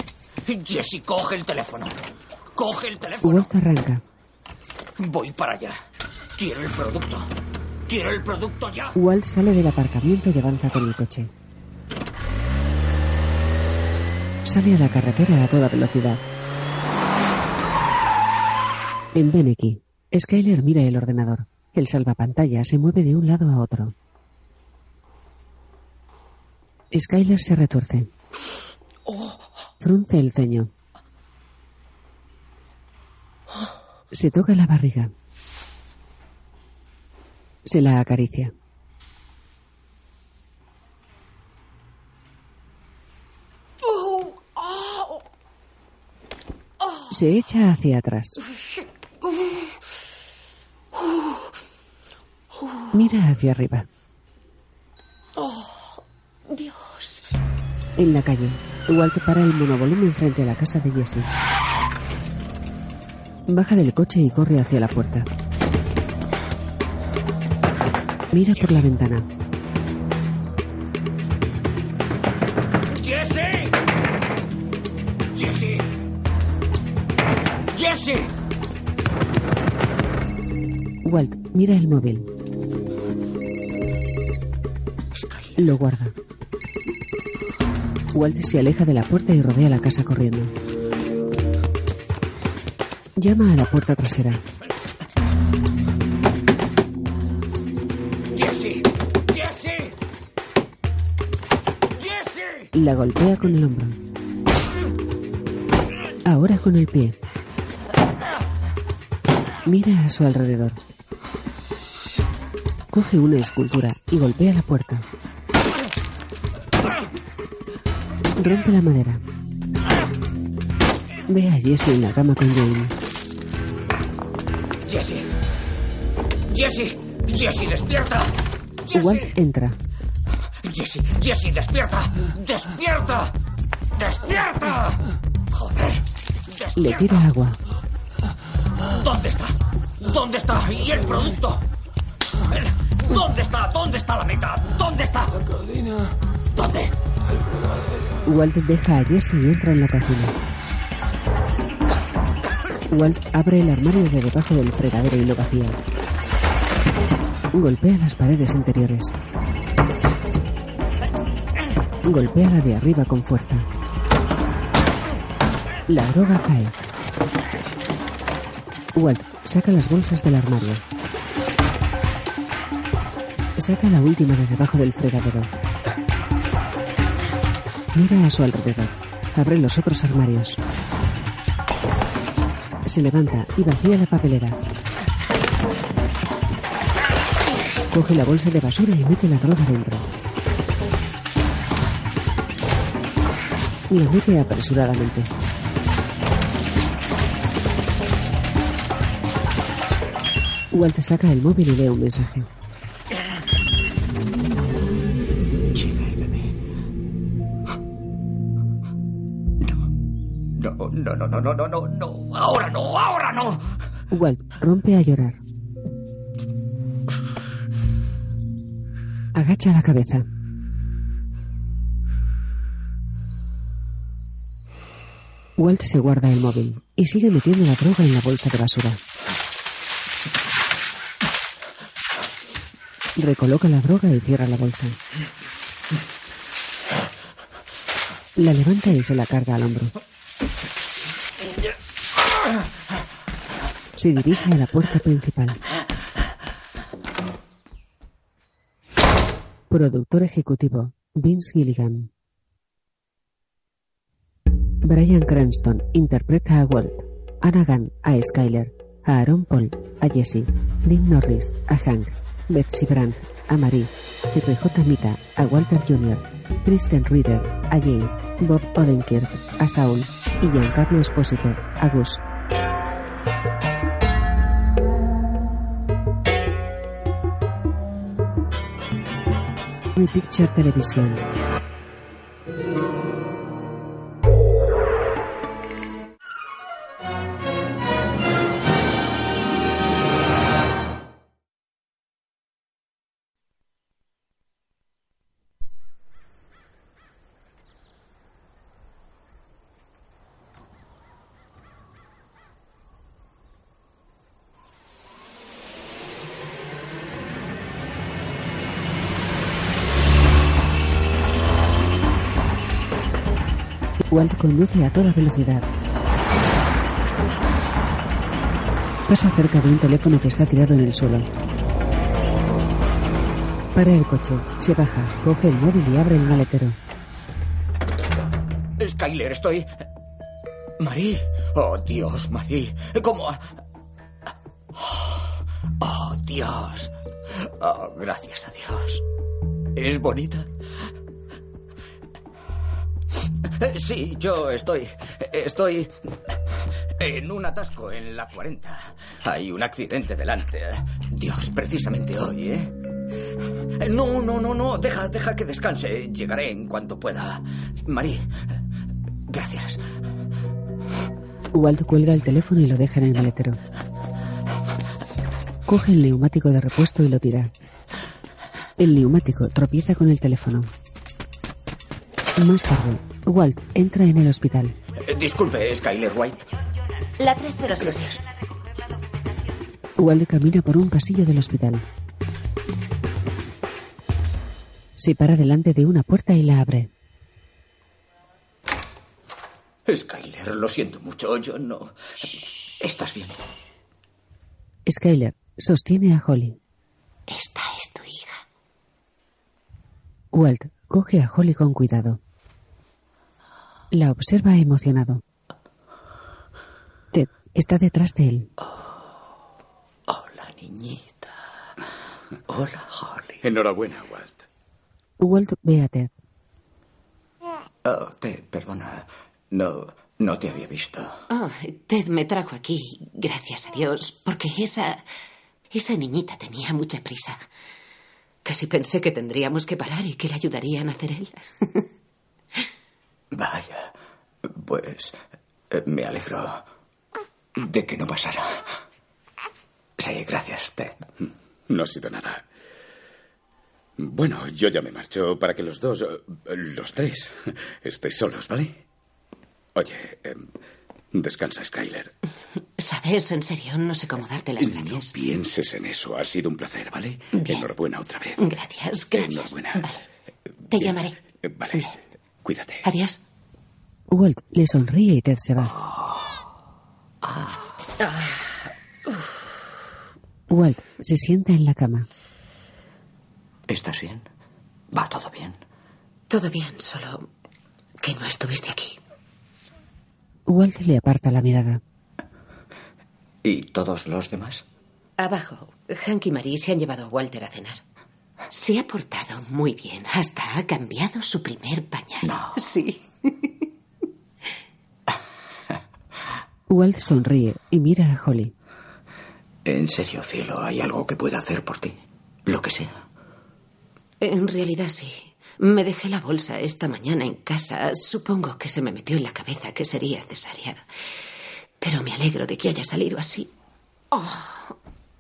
[SPEAKER 8] Jesse, coge el teléfono. Coge el teléfono.
[SPEAKER 1] Walt arranca.
[SPEAKER 8] Voy para allá. Quiero el producto. Quiero el producto ya.
[SPEAKER 1] Walt sale del aparcamiento y avanza con el coche. Sale a la carretera a toda velocidad. En Beneki, Skyler mira el ordenador. El salvapantalla se mueve de un lado a otro. Skyler se retuerce. Frunce el ceño. Se toca la barriga. Se la acaricia. Se echa hacia atrás. Mira hacia arriba.
[SPEAKER 18] Dios.
[SPEAKER 1] En la calle, Walt para el monovolumen frente a la casa de Jesse. Baja del coche y corre hacia la puerta. Mira por la ventana.
[SPEAKER 8] ¡Jesse! ¡Jesse! ¡Jesse!
[SPEAKER 1] Walt mira el móvil. Lo guarda. Walt se aleja de la puerta y rodea la casa corriendo. Llama a la puerta trasera.
[SPEAKER 8] ¡Jesse! ¡Jesse! ¡Jesse!
[SPEAKER 1] La golpea con el hombro. Ahora con el pie. Mira a su alrededor. Coge una escultura y golpea la puerta. Rompe la madera. Ve a Jesse en la cama con Jane.
[SPEAKER 8] ¡Jesse! ¡Jesse! ¡Jesse, despierta!
[SPEAKER 1] Walt entra.
[SPEAKER 8] ¡Jesse! ¡Jesse, despierta! ¡Despierta! ¡Despierta! ¡Joder!
[SPEAKER 1] Le tira agua.
[SPEAKER 8] ¿Dónde está? ¿Dónde está? ¿Y el producto? ¿Dónde está? ¿Dónde está la meta? ¿Dónde está? ¿Dónde?
[SPEAKER 1] Walt deja a Jesse y entra en la cocina. Walt abre el armario de debajo del fregadero y lo vacía. Golpea las paredes interiores. Golpea la de arriba con fuerza. La droga cae. Walt saca las bolsas del armario. Saca la última de debajo del fregadero. Mira a su alrededor. Abre los otros armarios. Se levanta y vacía la papelera. Coge la bolsa de basura y mete la droga dentro. La mete apresuradamente. Walt saca el móvil y lee un mensaje.
[SPEAKER 8] No, no, no, no. Ahora no, ahora no.
[SPEAKER 1] Walt rompe a llorar. Agacha la cabeza. Walt se guarda el móvil y sigue metiendo la droga en la bolsa de basura. Recoloca la droga y cierra la bolsa. La levanta y se la carga al hombro. Se dirige a la puerta principal. Productor ejecutivo, Vince Gilligan. Brian Cranston interpreta a Walt, Anna Gunn a Skyler, a Aaron Paul, a Jesse, Dean Norris, a Hank, Betsy Brandt, a Marie, R.J. Mita, a Walter Jr., Kristen Ritter, a Jane, Bob Odenkirk, a Saul y Giancarlo Esposito, a Gus. Picture Televisión. Walt conduce a toda velocidad. Pasa cerca de un teléfono que está tirado en el suelo. Para el coche, se baja, coge el móvil y abre el maletero.
[SPEAKER 8] Skyler, estoy. Marie. Oh, Dios, Marie. ¿Cómo? Oh, Dios. Oh, gracias a Dios. ¿Es bonita? Sí, yo estoy. Estoy. En un atasco en la 40. Hay un accidente delante. Dios, precisamente hoy, ¿eh? No, no, no, no. Deja, deja que descanse. Llegaré en cuanto pueda. Marie, gracias.
[SPEAKER 1] Walt cuelga el teléfono y lo deja en el maletero. Coge el neumático de repuesto y lo tira. El neumático tropieza con el teléfono. Más tarde, Walt entra en el hospital.
[SPEAKER 8] Eh, Disculpe, Skyler White.
[SPEAKER 3] La 307.
[SPEAKER 1] Walt camina por un pasillo del hospital. Se para delante de una puerta y la abre.
[SPEAKER 8] Skyler, lo siento mucho. Yo no. ¿Estás bien?
[SPEAKER 1] Skyler sostiene a Holly.
[SPEAKER 7] Esta es tu hija.
[SPEAKER 1] Walt coge a Holly con cuidado. La observa emocionado. Ted está detrás de él.
[SPEAKER 8] Hola, niñita. Hola, Holly.
[SPEAKER 17] Enhorabuena, Walt.
[SPEAKER 1] Walt ve a Ted.
[SPEAKER 8] Oh, Ted, perdona. No, no te había visto.
[SPEAKER 7] Oh, Ted me trajo aquí, gracias a Dios, porque esa. esa niñita tenía mucha prisa. Casi pensé que tendríamos que parar y que le ayudarían a hacer él.
[SPEAKER 8] Vaya. Pues. eh, Me alegro de que no pasara. Sí, gracias, Ted.
[SPEAKER 17] No ha sido nada. Bueno, yo ya me marcho para que los dos, los tres, estéis solos, ¿vale? Oye, em, descansa, Skyler.
[SPEAKER 7] ¿Sabes? En serio, no sé cómo darte las gracias.
[SPEAKER 17] Pienses en eso. Ha sido un placer, ¿vale? Enhorabuena otra vez.
[SPEAKER 7] Gracias, gracias.
[SPEAKER 17] Enhorabuena.
[SPEAKER 7] Te llamaré.
[SPEAKER 17] Vale. Cuídate.
[SPEAKER 7] Adiós.
[SPEAKER 1] Walt le sonríe y Ted se va. Walt se sienta en la cama.
[SPEAKER 8] ¿Estás bien? ¿Va todo bien?
[SPEAKER 7] Todo bien, solo que no estuviste aquí.
[SPEAKER 1] Walt le aparta la mirada.
[SPEAKER 8] ¿Y todos los demás?
[SPEAKER 7] Abajo, Hank y Marie se han llevado a Walter a cenar. Se ha portado muy bien. Hasta ha cambiado su primer pañal. Sí.
[SPEAKER 1] Walt sonríe y mira a Holly.
[SPEAKER 8] En serio, cielo, ¿hay algo que pueda hacer por ti? Lo que sea.
[SPEAKER 7] En realidad sí. Me dejé la bolsa esta mañana en casa. Supongo que se me metió en la cabeza que sería cesárea. Pero me alegro de que haya salido así. Oh,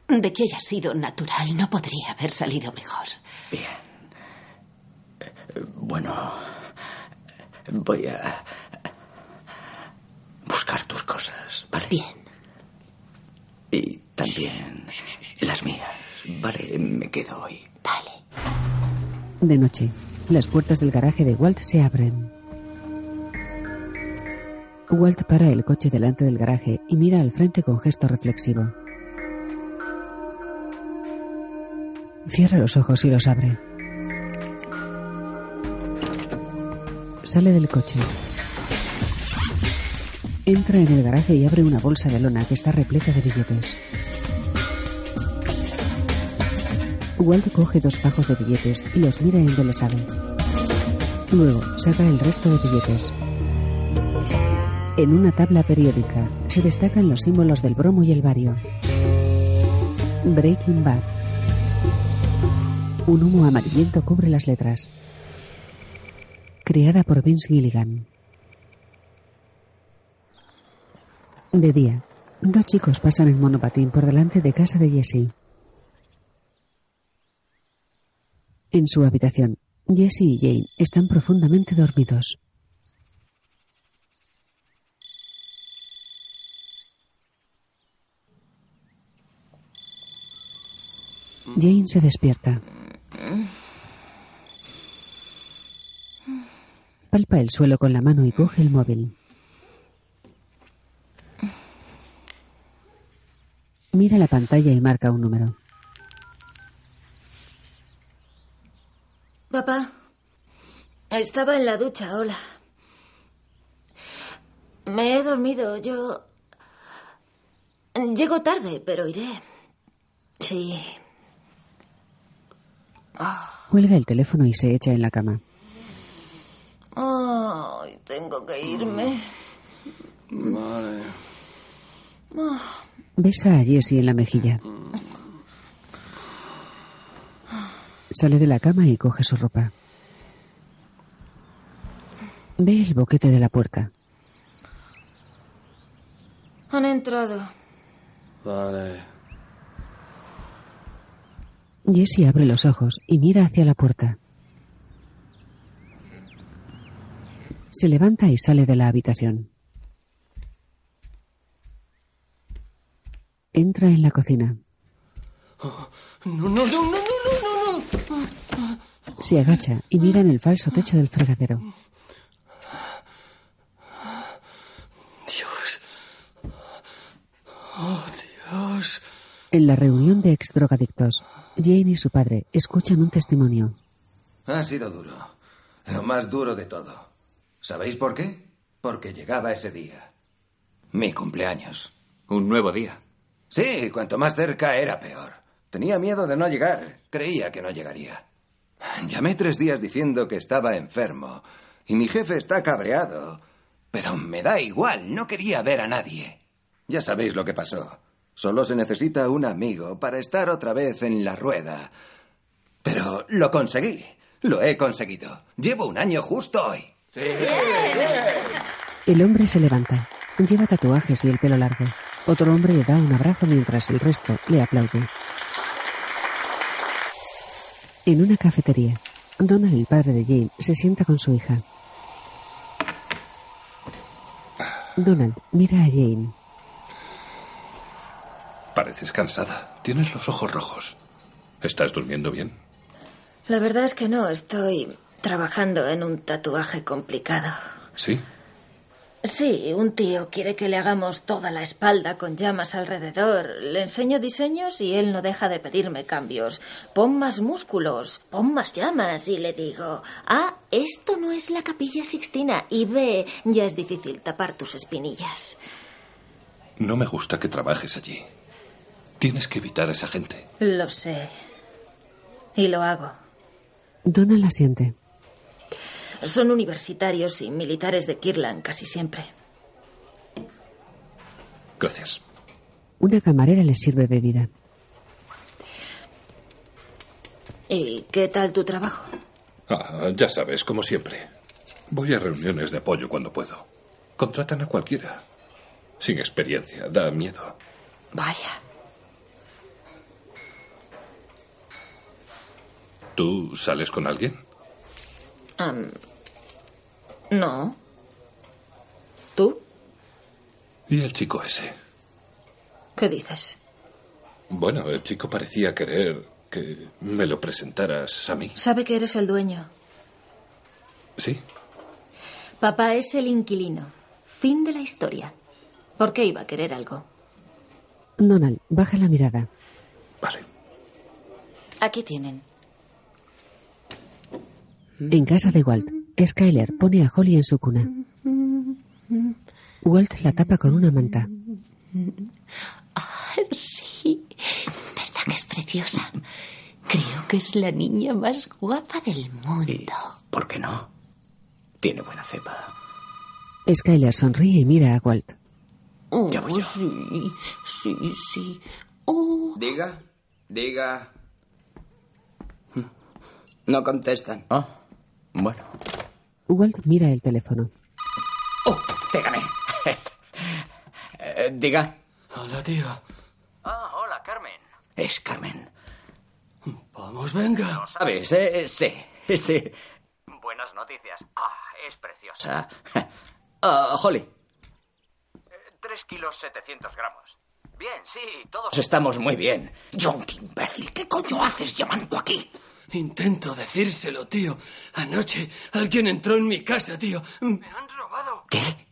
[SPEAKER 7] de que haya sido natural. No podría haber salido mejor.
[SPEAKER 8] Bien. Bueno, voy a buscar tus cosas, ¿vale?
[SPEAKER 7] Bien.
[SPEAKER 8] Y también las mías, ¿vale? Me quedo hoy.
[SPEAKER 1] De noche, las puertas del garaje de Walt se abren. Walt para el coche delante del garaje y mira al frente con gesto reflexivo. Cierra los ojos y los abre. Sale del coche. Entra en el garaje y abre una bolsa de lona que está repleta de billetes. Walt coge dos fajos de billetes y los mira embelesado. Luego saca el resto de billetes. En una tabla periódica se destacan los símbolos del bromo y el bario. Breaking Bad. Un humo amarillento cubre las letras. Creada por Vince Gilligan. De día, dos chicos pasan en monopatín por delante de casa de Jesse. En su habitación, Jesse y Jane están profundamente dormidos. Jane se despierta. Palpa el suelo con la mano y coge el móvil. Mira la pantalla y marca un número.
[SPEAKER 13] Papá, estaba en la ducha, hola. Me he dormido, yo... Llego tarde, pero iré. Sí.
[SPEAKER 1] Cuelga el teléfono y se echa en la cama.
[SPEAKER 13] Ay, tengo que irme.
[SPEAKER 9] Vale.
[SPEAKER 1] Besa a Jessie en la mejilla. Sale de la cama y coge su ropa. Ve el boquete de la puerta.
[SPEAKER 13] Han entrado.
[SPEAKER 9] Vale.
[SPEAKER 1] Jessie abre los ojos y mira hacia la puerta. Se levanta y sale de la habitación. Entra en la cocina.
[SPEAKER 9] No, no, no, no, no, no, no.
[SPEAKER 1] Se agacha y mira en el falso techo del fregadero.
[SPEAKER 9] Dios. Oh, Dios.
[SPEAKER 1] En la reunión de ex drogadictos, Jane y su padre escuchan un testimonio.
[SPEAKER 21] Ha sido duro. Lo más duro de todo. ¿Sabéis por qué? Porque llegaba ese día. Mi cumpleaños.
[SPEAKER 22] Un nuevo día.
[SPEAKER 21] Sí, cuanto más cerca era peor. Tenía miedo de no llegar. Creía que no llegaría. Llamé tres días diciendo que estaba enfermo. Y mi jefe está cabreado. Pero me da igual. No quería ver a nadie. Ya sabéis lo que pasó. Solo se necesita un amigo para estar otra vez en la rueda. Pero lo conseguí. Lo he conseguido. Llevo un año justo hoy.
[SPEAKER 22] Sí.
[SPEAKER 1] El hombre se levanta. Lleva tatuajes y el pelo largo. Otro hombre le da un abrazo mientras el resto le aplaude. En una cafetería, Donald, el padre de Jane, se sienta con su hija. Donald mira a Jane.
[SPEAKER 19] Pareces cansada. Tienes los ojos rojos. ¿Estás durmiendo bien?
[SPEAKER 13] La verdad es que no, estoy trabajando en un tatuaje complicado.
[SPEAKER 19] Sí.
[SPEAKER 13] Sí, un tío quiere que le hagamos toda la espalda con llamas alrededor. Le enseño diseños y él no deja de pedirme cambios. Pon más músculos, pon más llamas y le digo, ah, esto no es la capilla sixtina y ve, ya es difícil tapar tus espinillas.
[SPEAKER 19] No me gusta que trabajes allí. Tienes que evitar a esa gente.
[SPEAKER 13] Lo sé. Y lo hago.
[SPEAKER 1] Donald asiente.
[SPEAKER 13] Son universitarios y militares de Kirlan casi siempre.
[SPEAKER 19] Gracias.
[SPEAKER 1] Una camarera le sirve bebida.
[SPEAKER 13] ¿Y qué tal tu trabajo?
[SPEAKER 19] Ah, ya sabes, como siempre. Voy a reuniones de apoyo cuando puedo. Contratan a cualquiera. Sin experiencia, da miedo.
[SPEAKER 13] Vaya.
[SPEAKER 19] ¿Tú sales con alguien?
[SPEAKER 13] No. ¿Tú?
[SPEAKER 19] ¿Y el chico ese?
[SPEAKER 13] ¿Qué dices?
[SPEAKER 19] Bueno, el chico parecía querer que me lo presentaras a mí.
[SPEAKER 13] Sabe que eres el dueño.
[SPEAKER 19] ¿Sí?
[SPEAKER 13] Papá es el inquilino. Fin de la historia. ¿Por qué iba a querer algo?
[SPEAKER 1] Donald baja la mirada.
[SPEAKER 3] Aquí tienen.
[SPEAKER 1] En casa de Walt, Skyler pone a Holly en su cuna. Walt la tapa con una manta.
[SPEAKER 7] Ah, sí. ¿Verdad que es preciosa? Creo que es la niña más guapa del mundo.
[SPEAKER 8] ¿Por qué no? Tiene buena cepa.
[SPEAKER 1] Skyler sonríe y mira a Walt.
[SPEAKER 8] Ya voy yo.
[SPEAKER 7] Sí, sí, sí. Oh,
[SPEAKER 21] Diga, diga. No contestan.
[SPEAKER 8] Ah, bueno.
[SPEAKER 1] Walt mira el teléfono.
[SPEAKER 8] ¡Oh! ¡Pégame! Eh, diga.
[SPEAKER 9] Hola, tío.
[SPEAKER 23] Ah, hola, Carmen.
[SPEAKER 8] Es Carmen.
[SPEAKER 9] Vamos, venga.
[SPEAKER 23] Lo
[SPEAKER 8] ¿Sabes? Eh, sí, sí.
[SPEAKER 23] Buenas noticias. Ah, es preciosa.
[SPEAKER 8] O sea, ah, Holly,
[SPEAKER 23] Tres kilos 700 gramos. Bien, sí, todos
[SPEAKER 8] estamos muy bien. John, qué imbécil, ¿qué coño haces llamando aquí?
[SPEAKER 9] Intento decírselo, tío. Anoche alguien entró en mi casa, tío. Me han robado.
[SPEAKER 8] ¿Qué?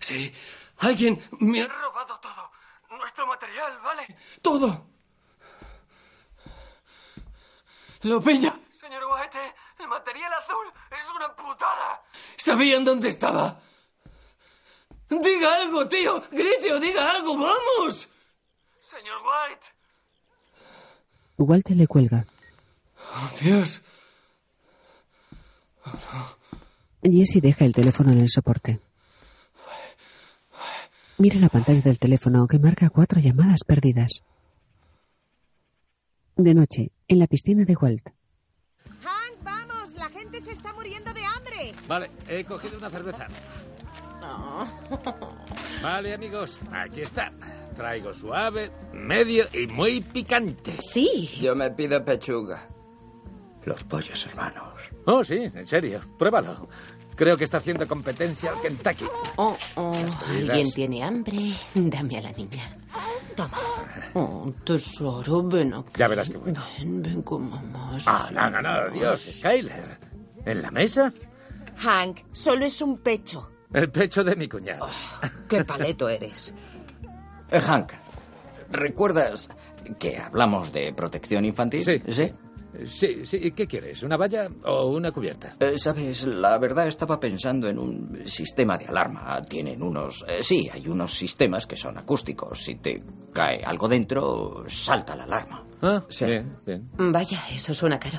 [SPEAKER 9] Sí, alguien me ha robado todo. Nuestro material, ¿vale? Todo. Lo pilla. Señor White, el material azul es una putada. Sabían dónde estaba. Diga algo, tío. Grite o diga algo. ¡Vamos! Señor White.
[SPEAKER 1] Walter le cuelga.
[SPEAKER 9] Oh, Dios.
[SPEAKER 1] Jesse deja el teléfono en el soporte. Mira la pantalla del teléfono que marca cuatro llamadas perdidas. De noche, en la piscina de Walt.
[SPEAKER 24] Hank, vamos, la gente se está muriendo de hambre.
[SPEAKER 17] Vale, he cogido una cerveza. Vale, amigos, aquí está. Traigo suave, medio y muy picante.
[SPEAKER 8] Sí. Yo me pido pechuga. Los pollos hermanos.
[SPEAKER 17] Oh, sí, en serio. Pruébalo. Creo que está haciendo competencia al Kentucky.
[SPEAKER 7] Oh, oh, alguien tiene hambre. Dame a la niña. Toma. Oh, tesoro, ven aquí.
[SPEAKER 17] Ya verás qué bueno.
[SPEAKER 7] Ven, ven con mamá.
[SPEAKER 17] Ah, no, no, no, Dios, Skyler. ¿En la mesa?
[SPEAKER 24] Hank, solo es un pecho.
[SPEAKER 17] El pecho de mi cuñado.
[SPEAKER 24] Qué paleto eres.
[SPEAKER 8] Eh, Hank, ¿recuerdas que hablamos de protección infantil?
[SPEAKER 17] Sí.
[SPEAKER 8] ¿Sí?
[SPEAKER 17] Sí, sí. ¿Qué quieres? ¿Una valla o una cubierta?
[SPEAKER 8] Eh, Sabes, la verdad estaba pensando en un sistema de alarma. Tienen unos... eh, sí, hay unos sistemas que son acústicos. Si te cae algo dentro, salta la alarma.
[SPEAKER 17] Ah,
[SPEAKER 8] Sí.
[SPEAKER 17] bien, bien.
[SPEAKER 7] Vaya, eso suena caro.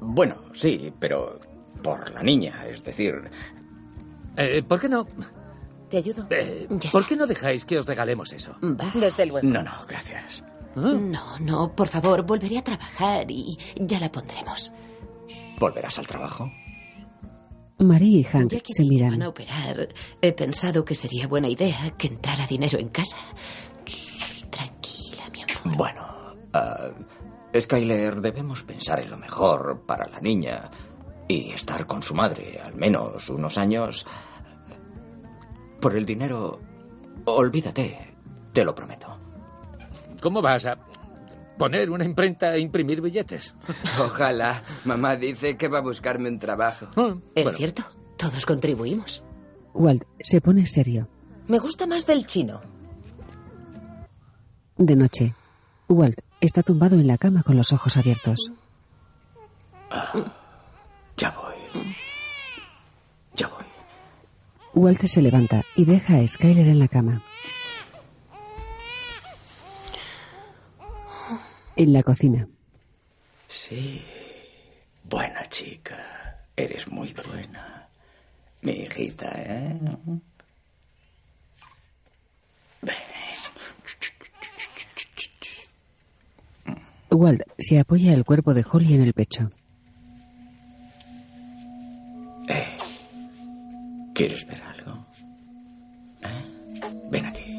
[SPEAKER 8] Bueno, sí, pero por la niña, es decir...
[SPEAKER 17] Eh, ¿Por qué no?
[SPEAKER 24] ¿Te ayudo?
[SPEAKER 17] Eh, ¿Por qué no dejáis que os regalemos eso?
[SPEAKER 24] Desde luego.
[SPEAKER 8] No, no, gracias.
[SPEAKER 7] No, no, por favor, volveré a trabajar y ya la pondremos.
[SPEAKER 8] ¿Volverás al trabajo?
[SPEAKER 1] Marie y Hank
[SPEAKER 7] Ya que
[SPEAKER 1] se
[SPEAKER 7] van a operar, he pensado que sería buena idea que entrara dinero en casa. Shh, tranquila, mi amor.
[SPEAKER 8] Bueno, ah, Skyler, debemos pensar en lo mejor para la niña y estar con su madre al menos unos años. Por el dinero, olvídate, te lo prometo.
[SPEAKER 17] ¿Cómo vas a poner una imprenta e imprimir billetes?
[SPEAKER 25] Ojalá. Mamá dice que va a buscarme un trabajo.
[SPEAKER 7] Es cierto, todos contribuimos.
[SPEAKER 1] Walt se pone serio.
[SPEAKER 24] Me gusta más del chino.
[SPEAKER 1] De noche, Walt está tumbado en la cama con los ojos abiertos.
[SPEAKER 8] Ya voy. Ya voy.
[SPEAKER 1] Walt se levanta y deja a Skyler en la cama. En la cocina,
[SPEAKER 8] Sí. Buena chica. Eres muy buena. Mi hijita, ¿eh?
[SPEAKER 1] Walt se apoya el cuerpo de Holly en el pecho.
[SPEAKER 8] ¿Quieres ver algo? ¿Eh? Ven aquí.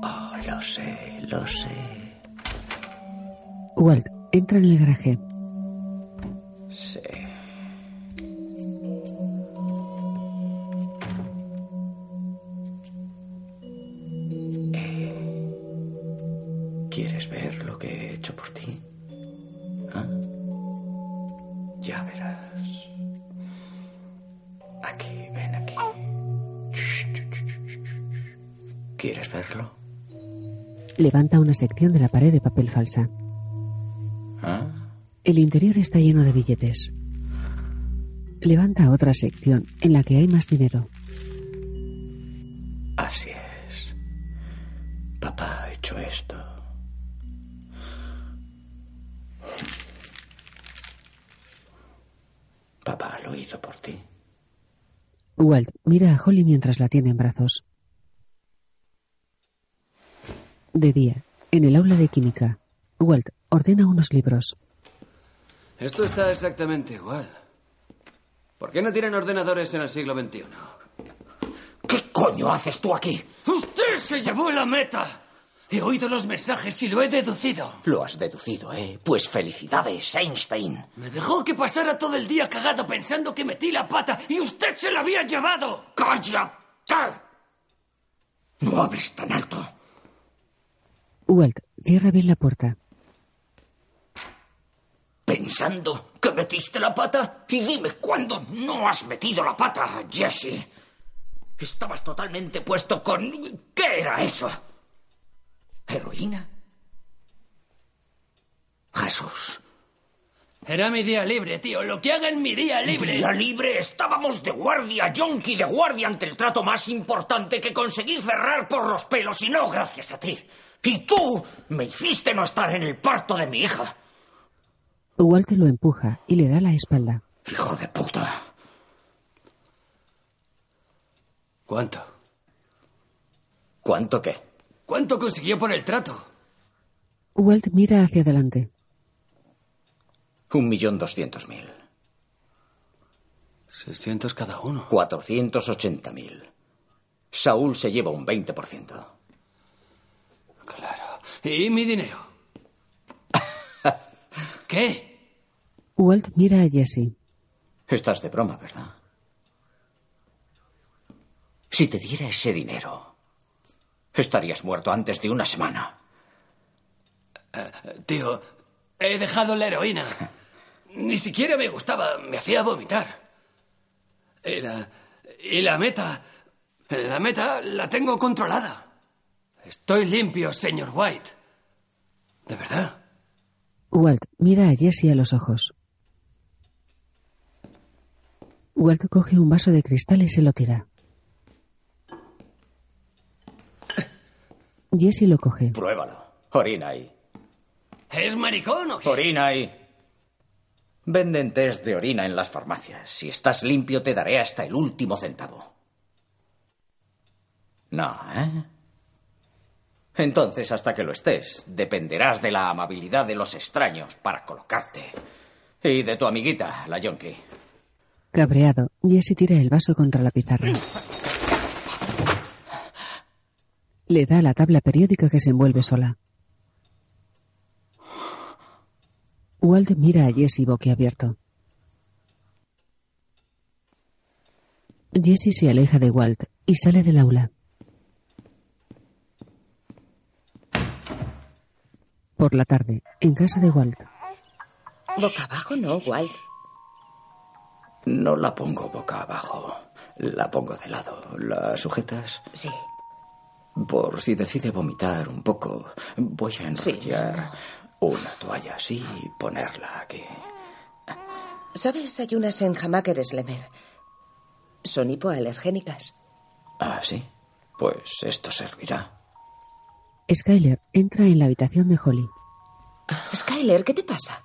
[SPEAKER 8] Oh, lo sé, lo sé.
[SPEAKER 1] Walt entra en el garaje.
[SPEAKER 8] Sí. Eh, ¿Quieres ver lo que he hecho por ti? ¿Ah? Ya verás. Aquí, ven aquí. ¿Quieres verlo?
[SPEAKER 1] Levanta una sección de la pared de papel falsa. El interior está lleno de billetes. Levanta otra sección en la que hay más dinero.
[SPEAKER 8] Así es. Papá ha hecho esto. Papá lo hizo por ti.
[SPEAKER 1] Walt mira a Holly mientras la tiene en brazos. De día, en el aula de química, Walt ordena unos libros.
[SPEAKER 9] Esto está exactamente igual. ¿Por qué no tienen ordenadores en el siglo XXI?
[SPEAKER 8] ¿Qué coño haces tú aquí?
[SPEAKER 9] ¡Usted se llevó la meta! He oído los mensajes y lo he deducido.
[SPEAKER 8] Lo has deducido, ¿eh? Pues felicidades, Einstein.
[SPEAKER 9] Me dejó que pasara todo el día cagado pensando que metí la pata y usted se la había llevado.
[SPEAKER 8] ¡Cállate! No hables tan alto.
[SPEAKER 1] Walt cierra bien la puerta.
[SPEAKER 8] Pensando que metiste la pata? Y dime cuándo no has metido la pata, Jesse. Estabas totalmente puesto con... ¿Qué era eso? ¿Heroína? Jesús.
[SPEAKER 9] Era mi día libre, tío. Lo que haga en mi día libre.
[SPEAKER 8] Día libre, estábamos de guardia, yonki de guardia ante el trato más importante que conseguí cerrar por los pelos y no gracias a ti. Y tú me hiciste no estar en el parto de mi hija.
[SPEAKER 1] Walter lo empuja y le da la espalda.
[SPEAKER 8] Hijo de puta.
[SPEAKER 9] ¿Cuánto?
[SPEAKER 8] ¿Cuánto qué?
[SPEAKER 9] ¿Cuánto consiguió por el trato?
[SPEAKER 1] Walt mira hacia adelante.
[SPEAKER 8] Un millón doscientos mil.
[SPEAKER 9] 600 cada uno.
[SPEAKER 8] Cuatrocientos ochenta mil. Saúl se lleva un 20%.
[SPEAKER 9] Claro. ¿Y mi dinero? ¿Qué?
[SPEAKER 1] Walt mira a Jesse.
[SPEAKER 8] Estás de broma, ¿verdad? Si te diera ese dinero, estarías muerto antes de una semana.
[SPEAKER 9] Eh, tío, he dejado la heroína. Ni siquiera me gustaba, me hacía vomitar. Y la, y la meta, la meta la tengo controlada. Estoy limpio, señor White. De verdad.
[SPEAKER 1] Walt mira a Jesse a los ojos. Walt coge un vaso de cristal y se lo tira. Jesse lo coge.
[SPEAKER 8] Pruébalo. Orina ahí.
[SPEAKER 9] ¿Es maricón o qué?
[SPEAKER 8] Orina ahí. Venden test de orina en las farmacias. Si estás limpio, te daré hasta el último centavo. No, ¿eh? Entonces, hasta que lo estés, dependerás de la amabilidad de los extraños para colocarte. Y de tu amiguita, la Yonki.
[SPEAKER 1] Cabreado, Jesse tira el vaso contra la pizarra. Le da la tabla periódica que se envuelve sola. Walt mira a Jesse boquiabierto. Jesse se aleja de Walt y sale del aula. Por la tarde, en casa de Walt.
[SPEAKER 26] Boca abajo no, Walt.
[SPEAKER 8] No la pongo boca abajo. La pongo de lado. ¿La sujetas?
[SPEAKER 26] Sí.
[SPEAKER 8] Por si decide vomitar un poco, voy a enrollar una toalla así y ponerla aquí.
[SPEAKER 26] ¿Sabes? Hay unas en Hamaker Slemer. Son hipoalergénicas.
[SPEAKER 8] Ah, sí. Pues esto servirá.
[SPEAKER 1] Skyler entra en la habitación de Holly.
[SPEAKER 26] Skyler, ¿qué te pasa?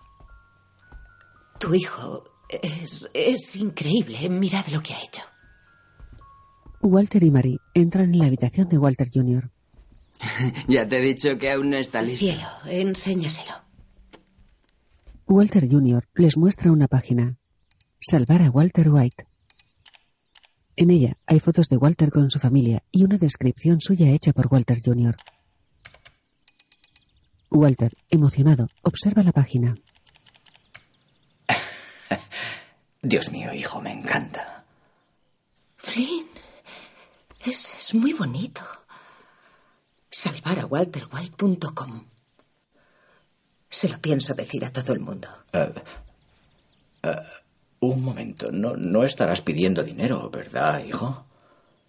[SPEAKER 26] Tu hijo es, es increíble. Mirad lo que ha hecho.
[SPEAKER 1] Walter y Marie entran en la habitación de Walter Jr.
[SPEAKER 25] ya te he dicho que aún no está listo.
[SPEAKER 26] Cielo, enséñaselo.
[SPEAKER 1] Walter Jr. les muestra una página. Salvar a Walter White. En ella hay fotos de Walter con su familia y una descripción suya hecha por Walter Jr. Walter, emocionado, observa la página.
[SPEAKER 8] Dios mío, hijo, me encanta.
[SPEAKER 26] Flynn, es, es muy bonito. Salvar a walterwhite.com. Se lo pienso decir a todo el mundo.
[SPEAKER 8] Eh, eh, un momento, no, no estarás pidiendo dinero, ¿verdad, hijo?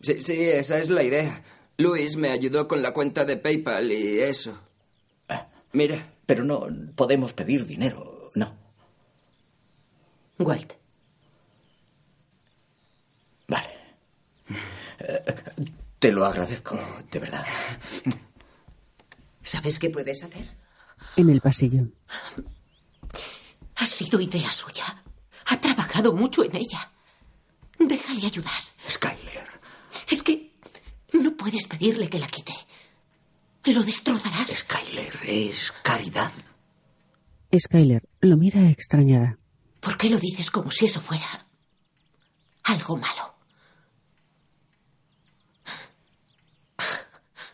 [SPEAKER 25] Sí, sí, esa es la idea. Luis me ayudó con la cuenta de PayPal y eso. Mira.
[SPEAKER 8] Pero no podemos pedir dinero, no.
[SPEAKER 26] Walt.
[SPEAKER 8] Vale. Eh, te lo agradezco, de verdad.
[SPEAKER 26] ¿Sabes qué puedes hacer?
[SPEAKER 1] En el pasillo.
[SPEAKER 26] Ha sido idea suya. Ha trabajado mucho en ella. Déjale ayudar.
[SPEAKER 8] Skyler.
[SPEAKER 26] Es que no puedes pedirle que la quite. Lo destrozarás.
[SPEAKER 8] Skyler, es caridad.
[SPEAKER 1] Skyler lo mira extrañada.
[SPEAKER 26] ¿Por qué lo dices como si eso fuera algo malo?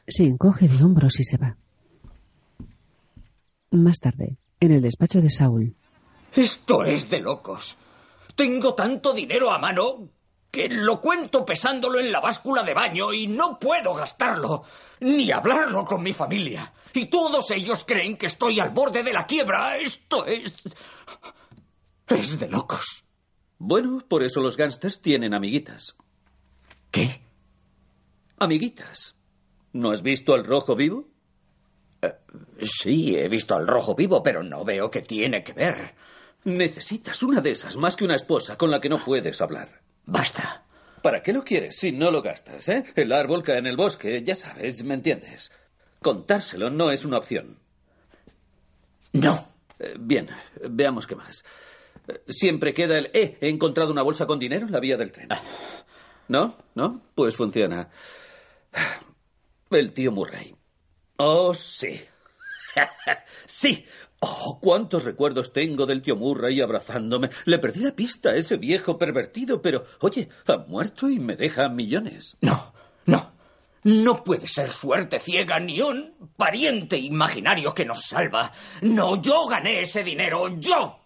[SPEAKER 1] Se encoge de hombros y se va. Más tarde, en el despacho de Saúl.
[SPEAKER 8] Esto es de locos. Tengo tanto dinero a mano que lo cuento pesándolo en la báscula de baño y no puedo gastarlo, ni hablarlo con mi familia. Y todos ellos creen que estoy al borde de la quiebra. Esto es... Es de locos.
[SPEAKER 11] Bueno, por eso los gángsters tienen amiguitas.
[SPEAKER 8] ¿Qué?
[SPEAKER 11] Amiguitas. ¿No has visto al rojo vivo?
[SPEAKER 8] Eh, sí, he visto al rojo vivo, pero no veo qué tiene que ver.
[SPEAKER 11] Necesitas una de esas más que una esposa con la que no puedes hablar.
[SPEAKER 8] Basta.
[SPEAKER 11] ¿Para qué lo quieres si no lo gastas, eh? El árbol cae en el bosque, ya sabes, ¿me entiendes? Contárselo no es una opción.
[SPEAKER 8] No.
[SPEAKER 11] Eh, bien, veamos qué más. Siempre queda el eh, he encontrado una bolsa con dinero en la vía del tren. ¿No? ¿No? Pues funciona. El tío Murray. Oh, sí. sí. Oh, cuántos recuerdos tengo del tío Murray abrazándome. Le perdí la pista a ese viejo pervertido, pero, oye, ha muerto y me deja millones.
[SPEAKER 8] No, no. No puede ser suerte ciega ni un pariente imaginario que nos salva. No, yo gané ese dinero, yo.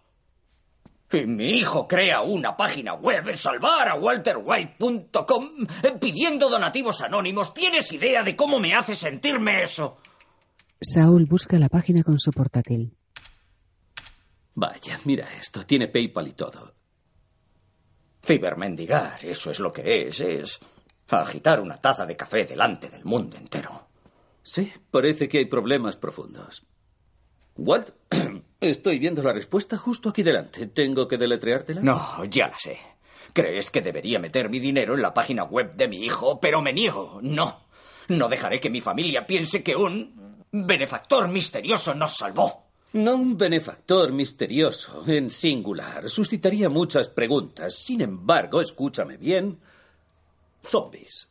[SPEAKER 8] Y mi hijo crea una página web, salvarawalterwhite.com, pidiendo donativos anónimos. ¿Tienes idea de cómo me hace sentirme eso?
[SPEAKER 1] Saul busca la página con su portátil.
[SPEAKER 11] Vaya, mira esto, tiene PayPal y todo.
[SPEAKER 8] Cibermendigar, eso es lo que es, es agitar una taza de café delante del mundo entero.
[SPEAKER 11] Sí, parece que hay problemas profundos. Walt, estoy viendo la respuesta justo aquí delante. ¿Tengo que deletreártela?
[SPEAKER 8] No, ya la sé. ¿Crees que debería meter mi dinero en la página web de mi hijo? Pero me niego. No. No dejaré que mi familia piense que un benefactor misterioso nos salvó.
[SPEAKER 11] No un benefactor misterioso en singular. Suscitaría muchas preguntas. Sin embargo, escúchame bien. Zombies.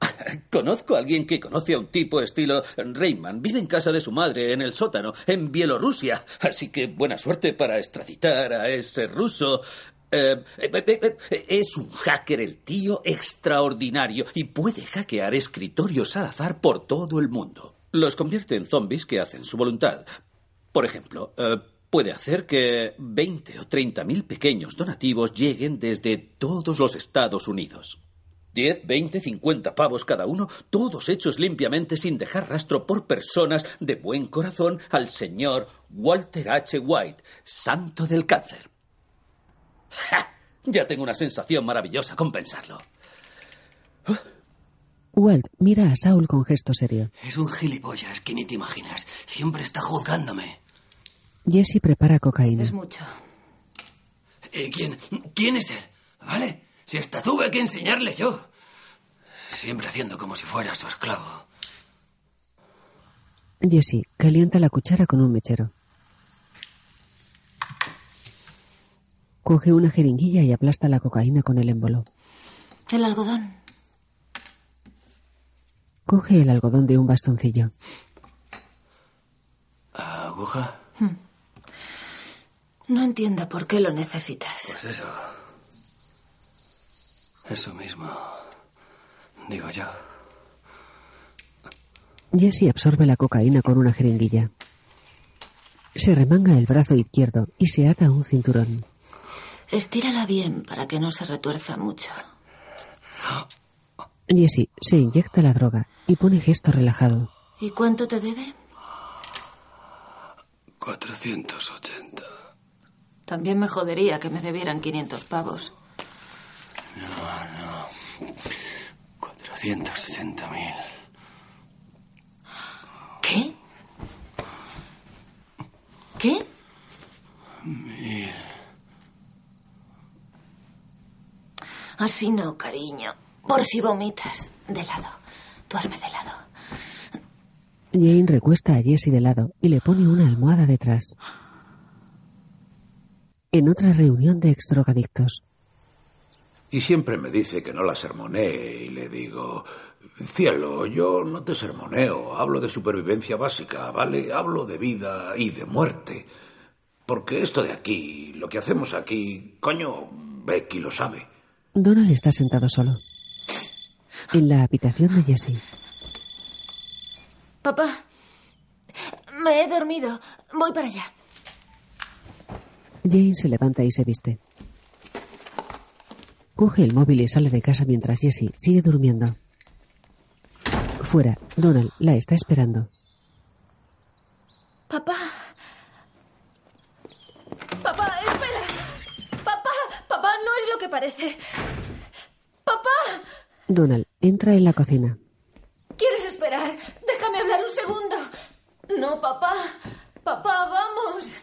[SPEAKER 11] Conozco a alguien que conoce a un tipo estilo Rayman. Vive en casa de su madre, en el sótano, en Bielorrusia. Así que buena suerte para extraditar a ese ruso. Eh, eh, eh, es un hacker el tío extraordinario y puede hackear escritorios al azar por todo el mundo. Los convierte en zombies que hacen su voluntad. Por ejemplo, puede hacer que 20 o 30 mil pequeños donativos lleguen desde todos los Estados Unidos. 10, 20, 50 pavos cada uno, todos hechos limpiamente sin dejar rastro por personas de buen corazón al señor Walter H. White, santo del cáncer. ¡Ja! Ya tengo una sensación maravillosa con pensarlo.
[SPEAKER 1] Walt mira a Saul con gesto serio.
[SPEAKER 9] Es un gilipollas que ni te imaginas. Siempre está juzgándome.
[SPEAKER 1] Jesse prepara cocaína.
[SPEAKER 13] Es mucho.
[SPEAKER 9] Eh, ¿quién, ¿Quién es él? ¿Vale? Si hasta tuve que enseñarle yo. Siempre haciendo como si fuera su esclavo.
[SPEAKER 1] Jesse calienta la cuchara con un mechero. Coge una jeringuilla y aplasta la cocaína con el émbolo.
[SPEAKER 13] El algodón.
[SPEAKER 1] Coge el algodón de un bastoncillo.
[SPEAKER 9] ¿Aguja?
[SPEAKER 13] No entiendo por qué lo necesitas.
[SPEAKER 9] Pues eso. Eso mismo. Digo yo.
[SPEAKER 1] Jesse absorbe la cocaína con una jeringuilla. Se remanga el brazo izquierdo y se ata un cinturón.
[SPEAKER 13] Estírala bien para que no se retuerza mucho.
[SPEAKER 1] Jesse se inyecta la droga y pone gesto relajado.
[SPEAKER 13] ¿Y cuánto te debe?
[SPEAKER 9] 480.
[SPEAKER 13] También me jodería que me debieran 500 pavos.
[SPEAKER 9] No, no. 460 mil.
[SPEAKER 13] ¿Qué? ¿Qué?
[SPEAKER 9] Mil.
[SPEAKER 13] Así no, cariño. Por si vomitas. De lado. Duerme de lado.
[SPEAKER 1] Jane recuesta a Jesse de lado y le pone una almohada detrás. En otra reunión de exdrogadictos,
[SPEAKER 17] Y siempre me dice que no la sermonee y le digo, cielo, yo no te sermoneo, hablo de supervivencia básica, ¿vale? Hablo de vida y de muerte. Porque esto de aquí, lo que hacemos aquí, coño, Becky lo sabe.
[SPEAKER 1] Donald está sentado solo. En la habitación de Jesse,
[SPEAKER 13] Papá. Me he dormido. Voy para allá.
[SPEAKER 1] Jane se levanta y se viste. Coge el móvil y sale de casa mientras Jesse sigue durmiendo. Fuera, Donald la está esperando.
[SPEAKER 13] Papá. Papá. me parece. ¡Papá!
[SPEAKER 1] Donald entra en la cocina.
[SPEAKER 13] ¿Quieres esperar? Déjame hablar un segundo. No, papá. Papá, vamos.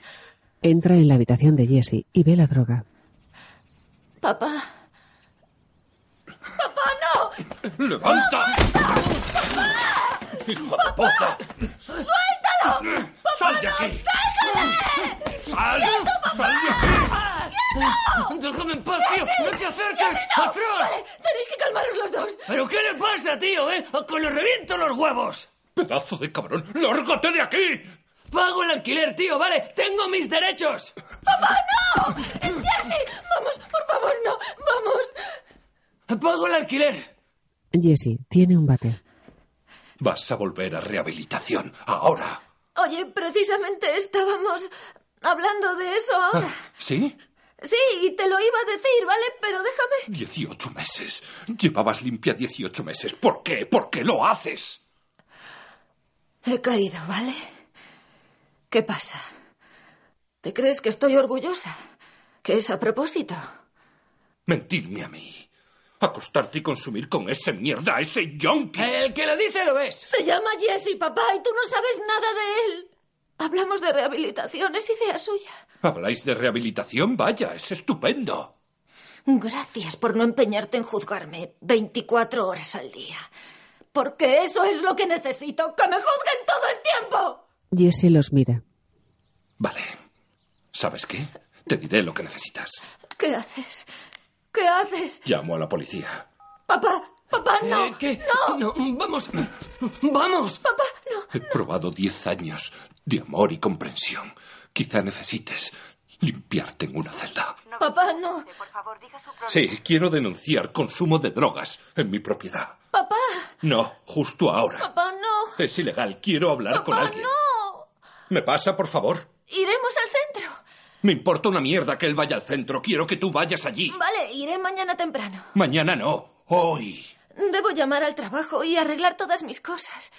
[SPEAKER 1] Entra en la habitación de Jesse y ve la droga.
[SPEAKER 13] Papá. ¡Papá, no!
[SPEAKER 19] ¡Levanta! ¡Hijo de puta!
[SPEAKER 13] ¡Suéltalo!
[SPEAKER 19] ¡Sal de aquí!
[SPEAKER 13] ¡Déjale!
[SPEAKER 19] ¡Sal!
[SPEAKER 13] ¡Quieto,
[SPEAKER 19] ¡Sal de aquí!
[SPEAKER 13] ¡Quieto!
[SPEAKER 9] ¡Déjame en paz, tío! ¡No te acerques! ¡Atrás!
[SPEAKER 13] Vale, tenéis que calmaros los dos.
[SPEAKER 9] ¿Pero qué le pasa, tío, eh? ¡A ¡Que le reviento los huevos!
[SPEAKER 19] ¡Pedazo de cabrón! ¡Lárgate de aquí!
[SPEAKER 9] Pago el alquiler, tío, ¿vale? ¡Tengo mis derechos!
[SPEAKER 13] ¡Papá, no! ¡Jesse! ¡Vamos, por favor, no! ¡Vamos!
[SPEAKER 9] ¡Pago el alquiler!
[SPEAKER 1] Jesse tiene un bate.
[SPEAKER 19] Vas a volver a rehabilitación. Ahora.
[SPEAKER 13] Oye, precisamente estábamos hablando de eso ahora.
[SPEAKER 19] ¿Sí?
[SPEAKER 13] Sí, y te lo iba a decir, ¿vale? Pero déjame.
[SPEAKER 19] 18 meses. Llevabas limpia 18 meses. ¿Por qué? ¿Por qué lo haces?
[SPEAKER 13] He caído, ¿vale? ¿Qué pasa? ¿Te crees que estoy orgullosa? ¿Que es a propósito?
[SPEAKER 19] Mentirme a mí. Acostarte y consumir con ese mierda, ese yonki.
[SPEAKER 9] El que lo dice lo es.
[SPEAKER 13] Se llama Jesse, papá, y tú no sabes nada de él. Hablamos de rehabilitación, es idea suya.
[SPEAKER 19] ¿Habláis de rehabilitación? Vaya, es estupendo.
[SPEAKER 13] Gracias por no empeñarte en juzgarme 24 horas al día. Porque eso es lo que necesito, que me juzguen todo el tiempo.
[SPEAKER 1] Jesse los mira.
[SPEAKER 19] Vale. ¿Sabes qué? Te diré lo que necesitas.
[SPEAKER 13] ¿Qué haces? ¿Qué haces?
[SPEAKER 19] Llamo a la policía.
[SPEAKER 13] Papá, papá, no.
[SPEAKER 9] Eh, ¿Qué?
[SPEAKER 13] No.
[SPEAKER 9] No, vamos. Vamos.
[SPEAKER 13] Papá, no.
[SPEAKER 19] He probado 10 años de amor y comprensión. Quizá necesites limpiarte en una celda.
[SPEAKER 13] Papá, no.
[SPEAKER 19] Sí, quiero denunciar consumo de drogas en mi propiedad.
[SPEAKER 13] Papá,
[SPEAKER 19] No, justo ahora.
[SPEAKER 13] papá, no.
[SPEAKER 19] Es ilegal. Quiero hablar con
[SPEAKER 13] Papá,
[SPEAKER 19] alguien.
[SPEAKER 13] no.
[SPEAKER 19] ¿Me pasa, por favor?
[SPEAKER 13] Iremos al centro.
[SPEAKER 19] Me importa una mierda que él vaya al centro. Quiero que tú vayas allí.
[SPEAKER 13] Vale, iré mañana temprano.
[SPEAKER 19] Mañana no. Hoy.
[SPEAKER 13] Debo llamar al trabajo y arreglar todas mis cosas.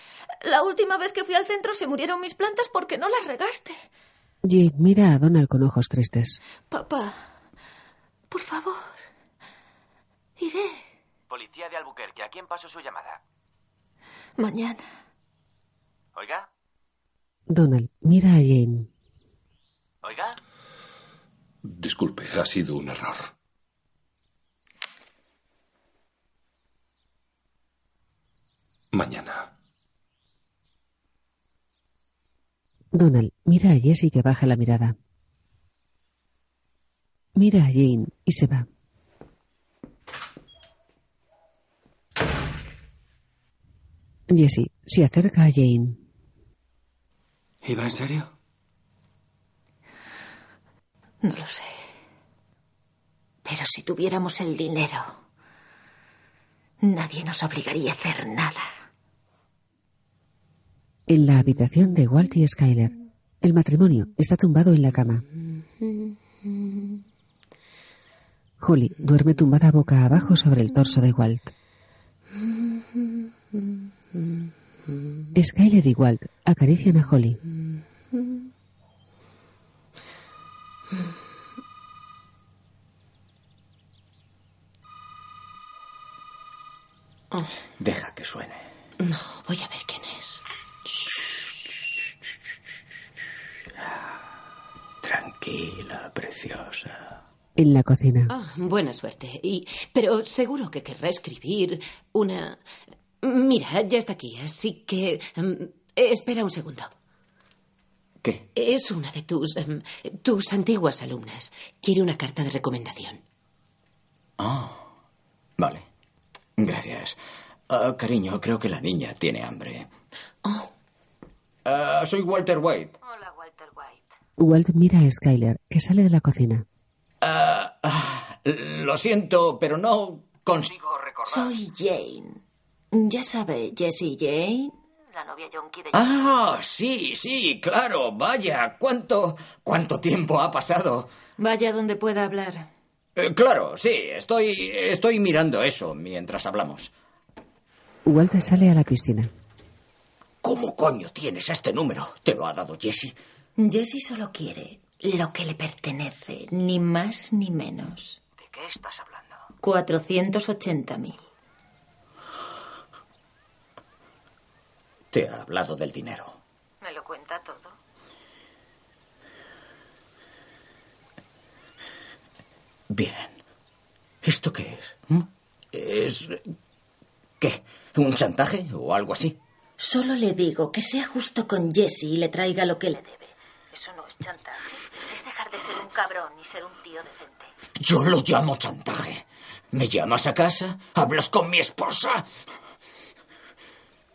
[SPEAKER 13] La última vez que fui al centro se murieron mis plantas porque no las regaste.
[SPEAKER 1] Jade mira a Donald con ojos tristes.
[SPEAKER 13] Papá, por favor. Iré
[SPEAKER 27] Policía de Albuquerque, ¿a quién paso su llamada?
[SPEAKER 13] mañana.
[SPEAKER 27] ¿Oiga?
[SPEAKER 1] Donald mira a Jane.
[SPEAKER 27] ¿Oiga?
[SPEAKER 19] Disculpe, ha sido un error. Mañana.
[SPEAKER 1] Donald mira a Jesse que baja la mirada. Mira a Jane y se va. Jesse se acerca a Jane.
[SPEAKER 9] ¿Iba en serio?
[SPEAKER 13] No lo sé. Pero si tuviéramos el dinero, nadie nos obligaría a hacer nada.
[SPEAKER 1] En la habitación de Walt y Skyler, el matrimonio está tumbado en la cama. Holly duerme tumbada boca abajo sobre el torso de Walt. Skyler y Walt acarician a Holly.
[SPEAKER 8] Deja que suene.
[SPEAKER 7] No, voy a ver quién es.
[SPEAKER 8] Tranquila, preciosa.
[SPEAKER 1] En la cocina,
[SPEAKER 7] Ah, buena suerte. Y, pero seguro que querrá escribir una. Mira, ya está aquí, así que. em, espera un segundo.
[SPEAKER 8] ¿Qué?
[SPEAKER 7] Es una de tus. em, tus antiguas alumnas. Quiere una carta de recomendación.
[SPEAKER 8] Ah, vale. Gracias. Ah, cariño, creo que la niña tiene hambre. Ah, soy Walter White.
[SPEAKER 1] Walt mira a Skyler, que sale de la cocina.
[SPEAKER 8] Ah, lo siento, pero no consigo recordar.
[SPEAKER 13] Soy Jane. Ya sabe, Jessie Jane, la novia yonki de
[SPEAKER 8] Ah, sí, sí, claro. Vaya, cuánto, cuánto tiempo ha pasado.
[SPEAKER 13] Vaya donde pueda hablar.
[SPEAKER 8] Eh, claro, sí, estoy, estoy mirando eso mientras hablamos.
[SPEAKER 1] Walt sale a la piscina.
[SPEAKER 8] ¿Cómo coño tienes este número? ¿Te lo ha dado Jesse?
[SPEAKER 13] Jessie solo quiere lo que le pertenece, ni más ni menos.
[SPEAKER 8] ¿De qué estás hablando?
[SPEAKER 13] 480.000.
[SPEAKER 8] Te ha hablado del dinero.
[SPEAKER 13] ¿Me lo cuenta todo?
[SPEAKER 8] Bien. ¿Esto qué es? ¿Mm? ¿Es... qué? ¿Un chantaje o algo así?
[SPEAKER 13] Solo le digo que sea justo con Jesse y le traiga lo que le debe. Eso no es chantaje. Es dejar de ser un cabrón y ser un tío decente.
[SPEAKER 8] Yo lo llamo chantaje. Me llamas a casa, hablas con mi esposa.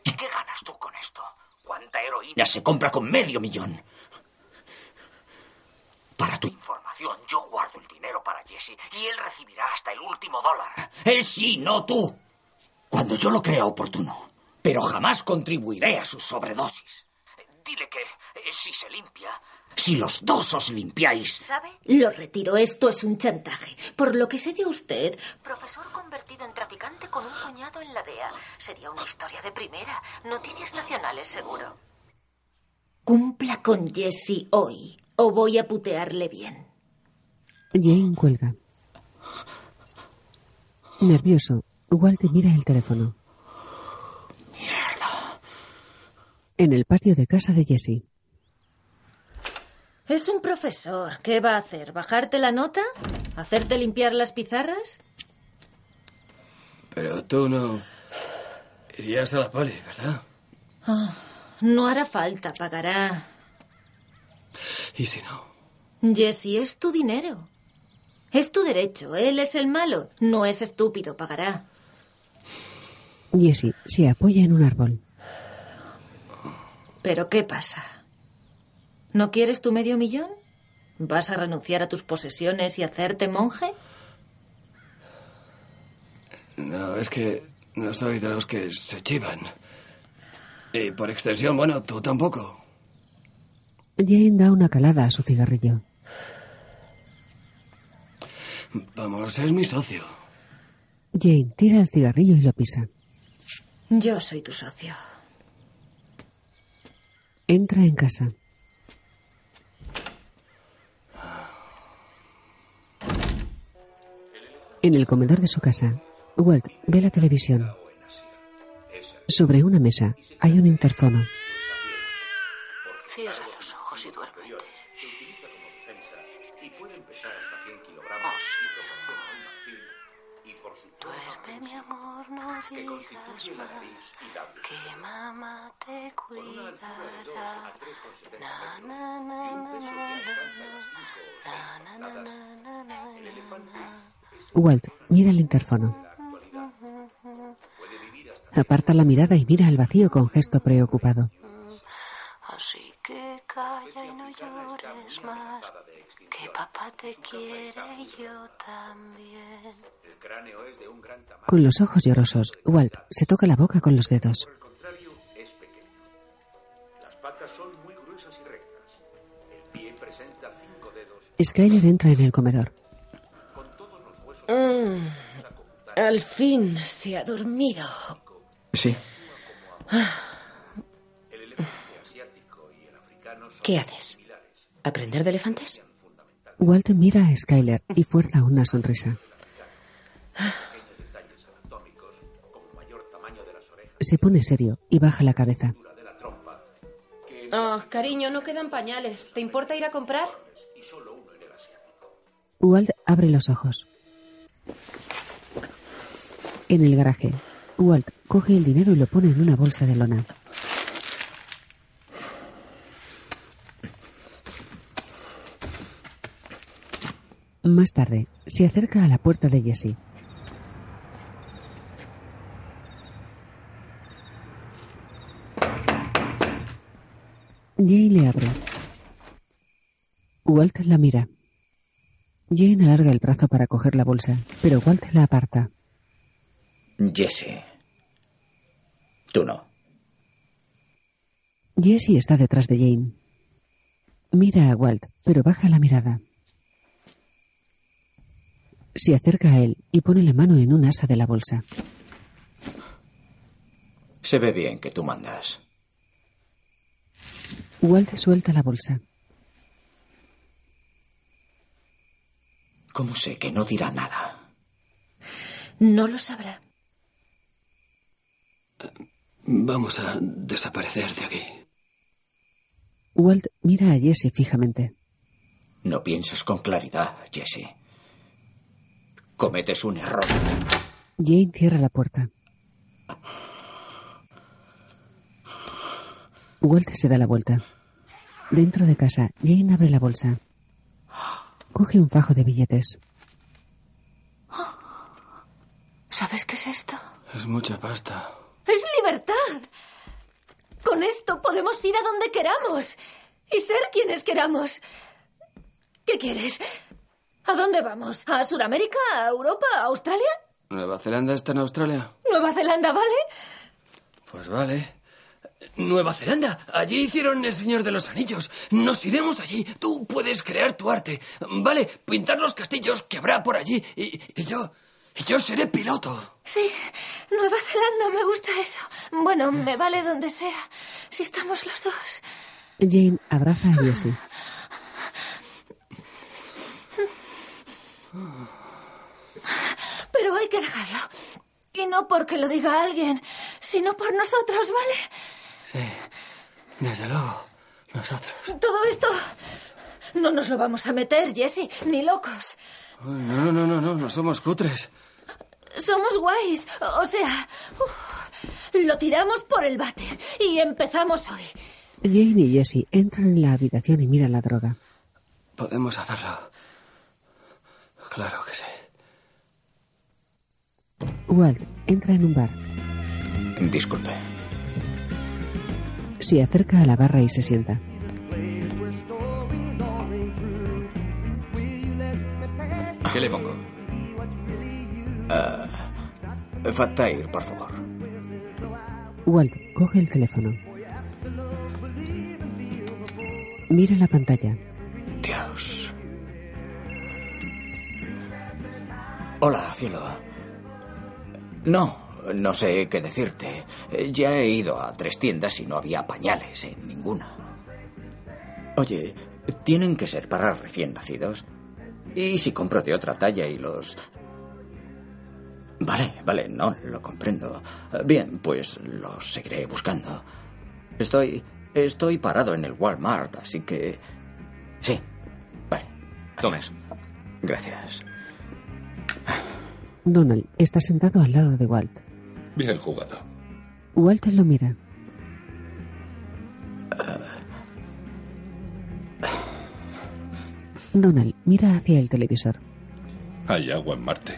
[SPEAKER 8] ¿Y qué ganas tú con esto? ¿Cuánta heroína se compra con medio millón? Para tu yo guardo el dinero para Jesse y él recibirá hasta el último dólar. Él sí, no tú. Cuando yo lo crea oportuno. Pero jamás contribuiré a su sobredosis. Dile que eh, si se limpia, si los dos os limpiáis,
[SPEAKER 13] ¿Sabe? Lo retiro. Esto es un chantaje. Por lo que sé de usted, profesor convertido en traficante con un cuñado en la DEA. Sería una historia de primera. Noticias nacionales, seguro. Cumpla con Jesse hoy o voy a putearle bien.
[SPEAKER 1] Jane cuelga. Nervioso, Walt mira el teléfono. En el patio de casa de Jesse.
[SPEAKER 13] Es un profesor. ¿Qué va a hacer? ¿Bajarte la nota? ¿Hacerte limpiar las pizarras?
[SPEAKER 9] Pero tú no irías a la poli, ¿verdad?
[SPEAKER 13] Ah, no hará falta, pagará.
[SPEAKER 9] ¿Y si no?
[SPEAKER 13] Jesse, es tu dinero. Es tu derecho. Él es el malo. No es estúpido, pagará.
[SPEAKER 1] Jesse se apoya en un árbol.
[SPEAKER 13] ¿Pero qué pasa? ¿No quieres tu medio millón? ¿Vas a renunciar a tus posesiones y hacerte monje?
[SPEAKER 9] No, es que no soy de los que se chivan. Y por extensión, bueno, tú tampoco.
[SPEAKER 1] Jane da una calada a su cigarrillo.
[SPEAKER 9] Vamos, es mi socio.
[SPEAKER 1] Jane tira el cigarrillo y lo pisa.
[SPEAKER 13] Yo soy tu socio.
[SPEAKER 1] Entra en casa. En el comedor de su casa, Walt ve la televisión. Sobre una mesa hay un interfono.
[SPEAKER 28] Que
[SPEAKER 7] digas
[SPEAKER 28] constituye la
[SPEAKER 7] más
[SPEAKER 28] nariz y labios.
[SPEAKER 7] que mamá te
[SPEAKER 28] Con una altura de 2
[SPEAKER 7] cuidará.
[SPEAKER 28] a 3,70
[SPEAKER 7] Na,
[SPEAKER 28] metros
[SPEAKER 7] na, na,
[SPEAKER 28] y un
[SPEAKER 7] na,
[SPEAKER 28] peso
[SPEAKER 7] na,
[SPEAKER 28] que alcanza
[SPEAKER 7] na,
[SPEAKER 28] las 5 o 6
[SPEAKER 7] na, na, na,
[SPEAKER 28] toneladas,
[SPEAKER 7] na, na,
[SPEAKER 28] el elefante
[SPEAKER 1] Walt mira el interfono. Aparta la mirada y mira al vacío con gesto preocupado.
[SPEAKER 7] Así que calla y no llores más. Papá te quiere yo también.
[SPEAKER 28] el cráneo es de un gran tamaño.
[SPEAKER 1] Con los ojos llorosos, Walt se toca la boca con los dedos.
[SPEAKER 28] Por el contrario, es pequeño. Las patas son muy gruesas y rectas. El pie presenta cinco dedos.
[SPEAKER 1] Skyler entra en el comedor.
[SPEAKER 29] Mm, al fin se ha dormido.
[SPEAKER 8] Sí.
[SPEAKER 29] ¿Qué haces? ¿Aprender de elefantes?
[SPEAKER 1] Walt mira a Skyler y fuerza una sonrisa. Se pone serio y baja la cabeza.
[SPEAKER 29] Oh, cariño, no quedan pañales. ¿Te importa ir a comprar?
[SPEAKER 1] Walt abre los ojos. En el garaje, Walt coge el dinero y lo pone en una bolsa de lona. Más tarde, se acerca a la puerta de Jesse. Jane le abre. Walt la mira. Jane alarga el brazo para coger la bolsa, pero Walt la aparta.
[SPEAKER 8] Jesse. Tú no.
[SPEAKER 1] Jesse está detrás de Jane. Mira a Walt, pero baja la mirada. Se acerca a él y pone la mano en un asa de la bolsa.
[SPEAKER 8] Se ve bien que tú mandas.
[SPEAKER 1] Walt suelta la bolsa.
[SPEAKER 8] ¿Cómo sé que no dirá nada?
[SPEAKER 13] No lo sabrá.
[SPEAKER 9] Vamos a desaparecer de aquí.
[SPEAKER 1] Walt mira a Jesse fijamente.
[SPEAKER 8] No pienses con claridad, Jesse. Cometes un error.
[SPEAKER 1] Jane cierra la puerta. Walt se da la vuelta. Dentro de casa, Jane abre la bolsa. Coge un fajo de billetes.
[SPEAKER 13] ¿Sabes qué es esto?
[SPEAKER 9] Es mucha pasta.
[SPEAKER 13] ¡Es libertad! Con esto podemos ir a donde queramos y ser quienes queramos. ¿Qué quieres? ¿A dónde vamos? ¿A Sudamérica? ¿A Europa? ¿A Australia?
[SPEAKER 9] ¿Nueva Zelanda está en Australia?
[SPEAKER 13] ¿Nueva Zelanda, vale?
[SPEAKER 9] Pues vale. Nueva Zelanda. Allí hicieron El Señor de los Anillos. Nos iremos allí. Tú puedes crear tu arte. Vale, pintar los castillos que habrá por allí. Y, y yo... Y yo seré piloto.
[SPEAKER 13] Sí, Nueva Zelanda, me gusta eso. Bueno, me vale donde sea. Si estamos los dos.
[SPEAKER 1] Jane abraza a.
[SPEAKER 13] Pero hay que dejarlo. Y no porque lo diga alguien, sino por nosotros, ¿vale?
[SPEAKER 9] Sí, desde luego. Nosotros.
[SPEAKER 13] Todo esto no nos lo vamos a meter, Jesse, ni locos.
[SPEAKER 9] No, no, no, no, no, no somos cutres.
[SPEAKER 13] Somos guays. O sea, uf, lo tiramos por el váter y empezamos hoy.
[SPEAKER 1] Jane y Jesse entran en la habitación y miran la droga.
[SPEAKER 9] Podemos hacerlo. Claro que sí.
[SPEAKER 1] Walt entra en un bar.
[SPEAKER 8] Disculpe.
[SPEAKER 1] Se acerca a la barra y se sienta.
[SPEAKER 8] ¿Qué le pongo? Uh, Fat Tire, por favor.
[SPEAKER 1] Walt coge el teléfono. Mira la pantalla.
[SPEAKER 8] Dios. Hola, cielo. No, no sé qué decirte. Ya he ido a tres tiendas y no había pañales en ninguna. Oye, ¿tienen que ser para recién nacidos? ¿Y si compro de otra talla y los... Vale, vale, no, lo comprendo. Bien, pues los seguiré buscando. Estoy... Estoy parado en el Walmart, así que... Sí, vale.
[SPEAKER 5] Tomes.
[SPEAKER 8] Gracias.
[SPEAKER 1] Donald está sentado al lado de Walt.
[SPEAKER 17] Bien jugado.
[SPEAKER 1] Walt lo mira. Donald mira hacia el televisor.
[SPEAKER 17] Hay agua en Marte.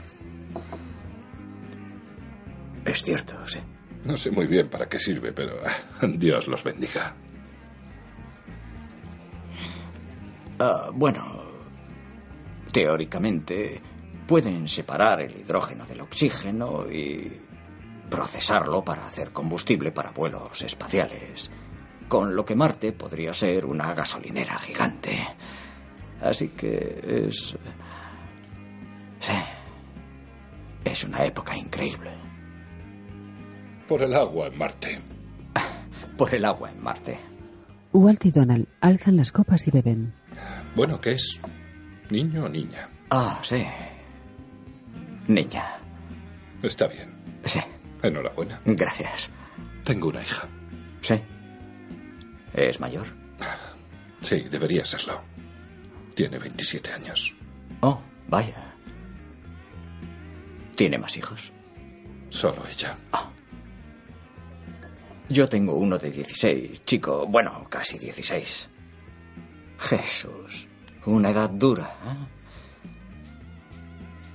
[SPEAKER 8] Es cierto, sí.
[SPEAKER 17] No sé muy bien para qué sirve, pero ah, Dios los bendiga.
[SPEAKER 8] Ah, bueno, teóricamente pueden separar el hidrógeno del oxígeno y procesarlo para hacer combustible para vuelos espaciales, con lo que Marte podría ser una gasolinera gigante. Así que es... Sí, es una época increíble.
[SPEAKER 17] Por el agua en Marte.
[SPEAKER 8] Por el agua en Marte.
[SPEAKER 1] Walt y Donald alzan las copas y beben.
[SPEAKER 17] Bueno, ¿qué es? ¿Niño o niña?
[SPEAKER 8] Ah, sí. Niña.
[SPEAKER 17] Está bien.
[SPEAKER 8] Sí.
[SPEAKER 17] Enhorabuena.
[SPEAKER 8] Gracias.
[SPEAKER 17] Tengo una hija.
[SPEAKER 8] Sí. ¿Es mayor?
[SPEAKER 17] Sí, debería serlo. Tiene 27 años.
[SPEAKER 8] Oh, vaya. ¿Tiene más hijos?
[SPEAKER 17] Solo ella.
[SPEAKER 8] Ah. Yo tengo uno de 16, chico, bueno, casi 16. Jesús, una edad dura. ¿eh?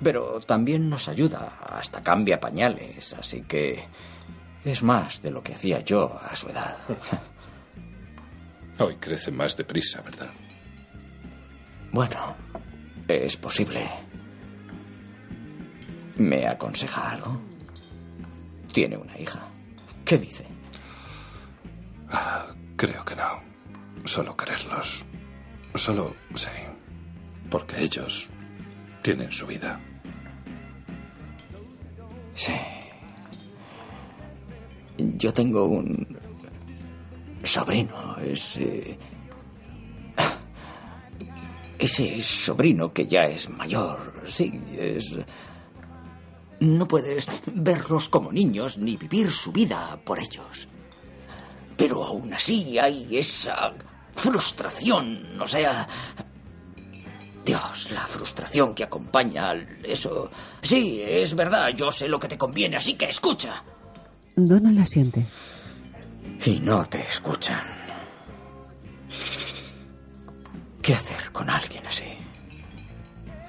[SPEAKER 8] Pero también nos ayuda, hasta cambia pañales, así que es más de lo que hacía yo a su edad.
[SPEAKER 17] Hoy crece más deprisa, ¿verdad?
[SPEAKER 8] Bueno, es posible. ¿Me aconseja algo? Tiene una hija. ¿Qué dice?
[SPEAKER 17] Ah, creo que no. Solo quererlos. Solo, sí. Porque ellos tienen su vida.
[SPEAKER 8] Sí. Yo tengo un sobrino. Ese. Ese sobrino que ya es mayor. Sí, es. No puedes verlos como niños ni vivir su vida por ellos. Pero aún así hay esa frustración, o sea... Dios, la frustración que acompaña al... eso... Sí, es verdad, yo sé lo que te conviene, así que escucha.
[SPEAKER 1] Donald asiente.
[SPEAKER 8] Y no te escuchan. ¿Qué hacer con alguien así?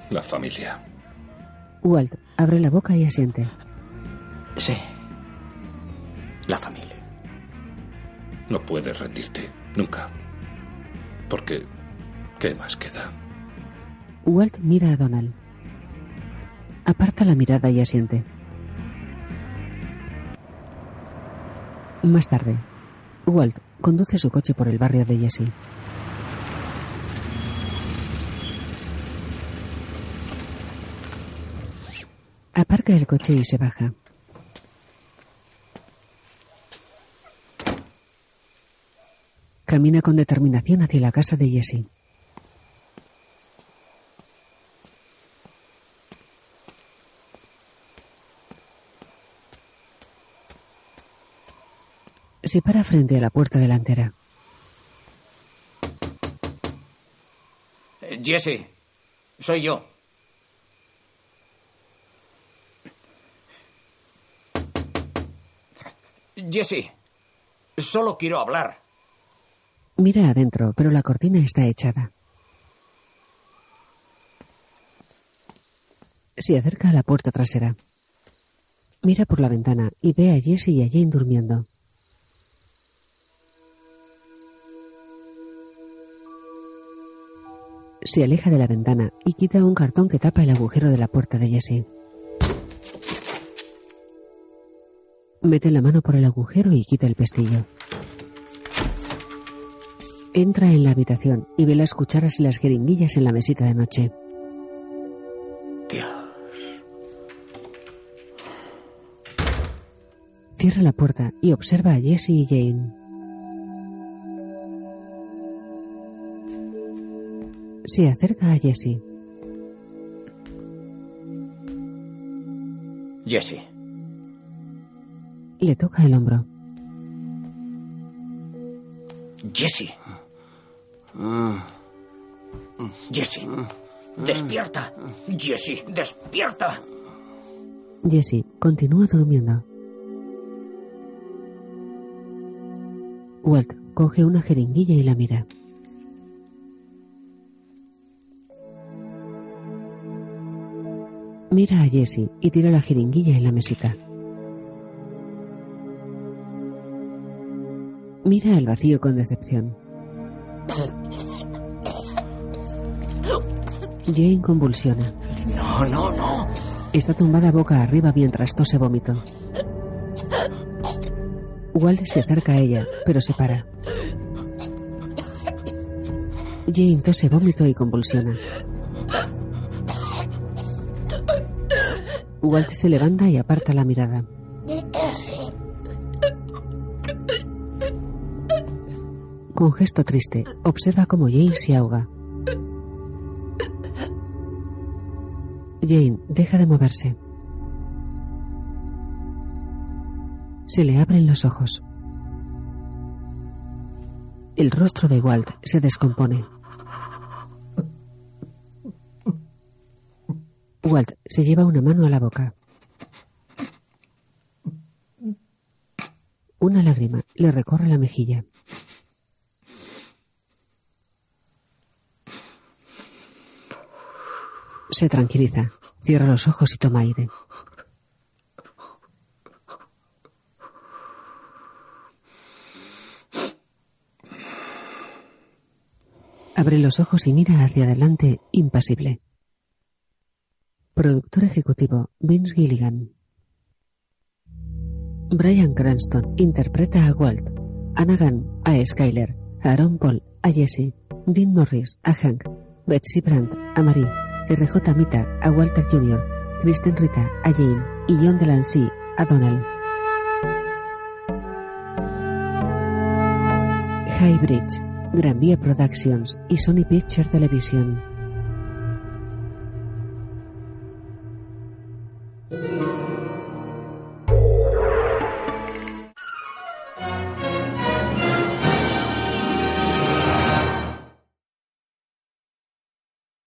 [SPEAKER 19] La familia.
[SPEAKER 1] Walt abre la boca y asiente.
[SPEAKER 8] Sí. La familia.
[SPEAKER 19] No puedes rendirte, nunca. Porque, ¿qué más queda?
[SPEAKER 1] Walt mira a Donald. Aparta la mirada y asiente. Más tarde, Walt conduce su coche por el barrio de Jesse. Aparca el coche y se baja. Camina con determinación hacia la casa de Jesse. Se para frente a la puerta delantera.
[SPEAKER 8] Eh, Jesse, soy yo. Jesse, solo quiero hablar.
[SPEAKER 1] Mira adentro, pero la cortina está echada. Se acerca a la puerta trasera. Mira por la ventana y ve a Jesse y a Jane durmiendo. Se aleja de la ventana y quita un cartón que tapa el agujero de la puerta de Jesse. Mete la mano por el agujero y quita el pestillo. Entra en la habitación y ve las cucharas y las jeringuillas en la mesita de noche.
[SPEAKER 8] Dios.
[SPEAKER 1] Cierra la puerta y observa a Jesse y Jane. Se acerca a Jesse.
[SPEAKER 8] Jesse.
[SPEAKER 1] Le toca el hombro.
[SPEAKER 8] Jesse. Jesse. Despierta. Jesse, despierta.
[SPEAKER 1] Jesse continúa durmiendo. Walt coge una jeringuilla y la mira. Mira a Jesse y tira la jeringuilla en la mesita. Mira al vacío con decepción. Jane convulsiona.
[SPEAKER 8] No, no, no.
[SPEAKER 1] Está tumbada boca arriba mientras tose vómito. Walt se acerca a ella, pero se para. Jane tose vómito y convulsiona. Walt se levanta y aparta la mirada. Con gesto triste, observa cómo Jane se ahoga. Jane deja de moverse. Se le abren los ojos. El rostro de Walt se descompone. Se lleva una mano a la boca. Una lágrima le recorre la mejilla. Se tranquiliza, cierra los ojos y toma aire. Abre los ojos y mira hacia adelante, impasible. Productor ejecutivo, Vince Gilligan. Brian Cranston interpreta a Walt, Anagan a Skyler, Aaron Paul a Jesse, Dean Norris a Hank, Betsy Brandt a Marie, RJ Mita a Walter Jr., Kristen Rita a Jane y John Delancey a Donald. High Bridge, Gran Vía Productions y Sony Picture Television.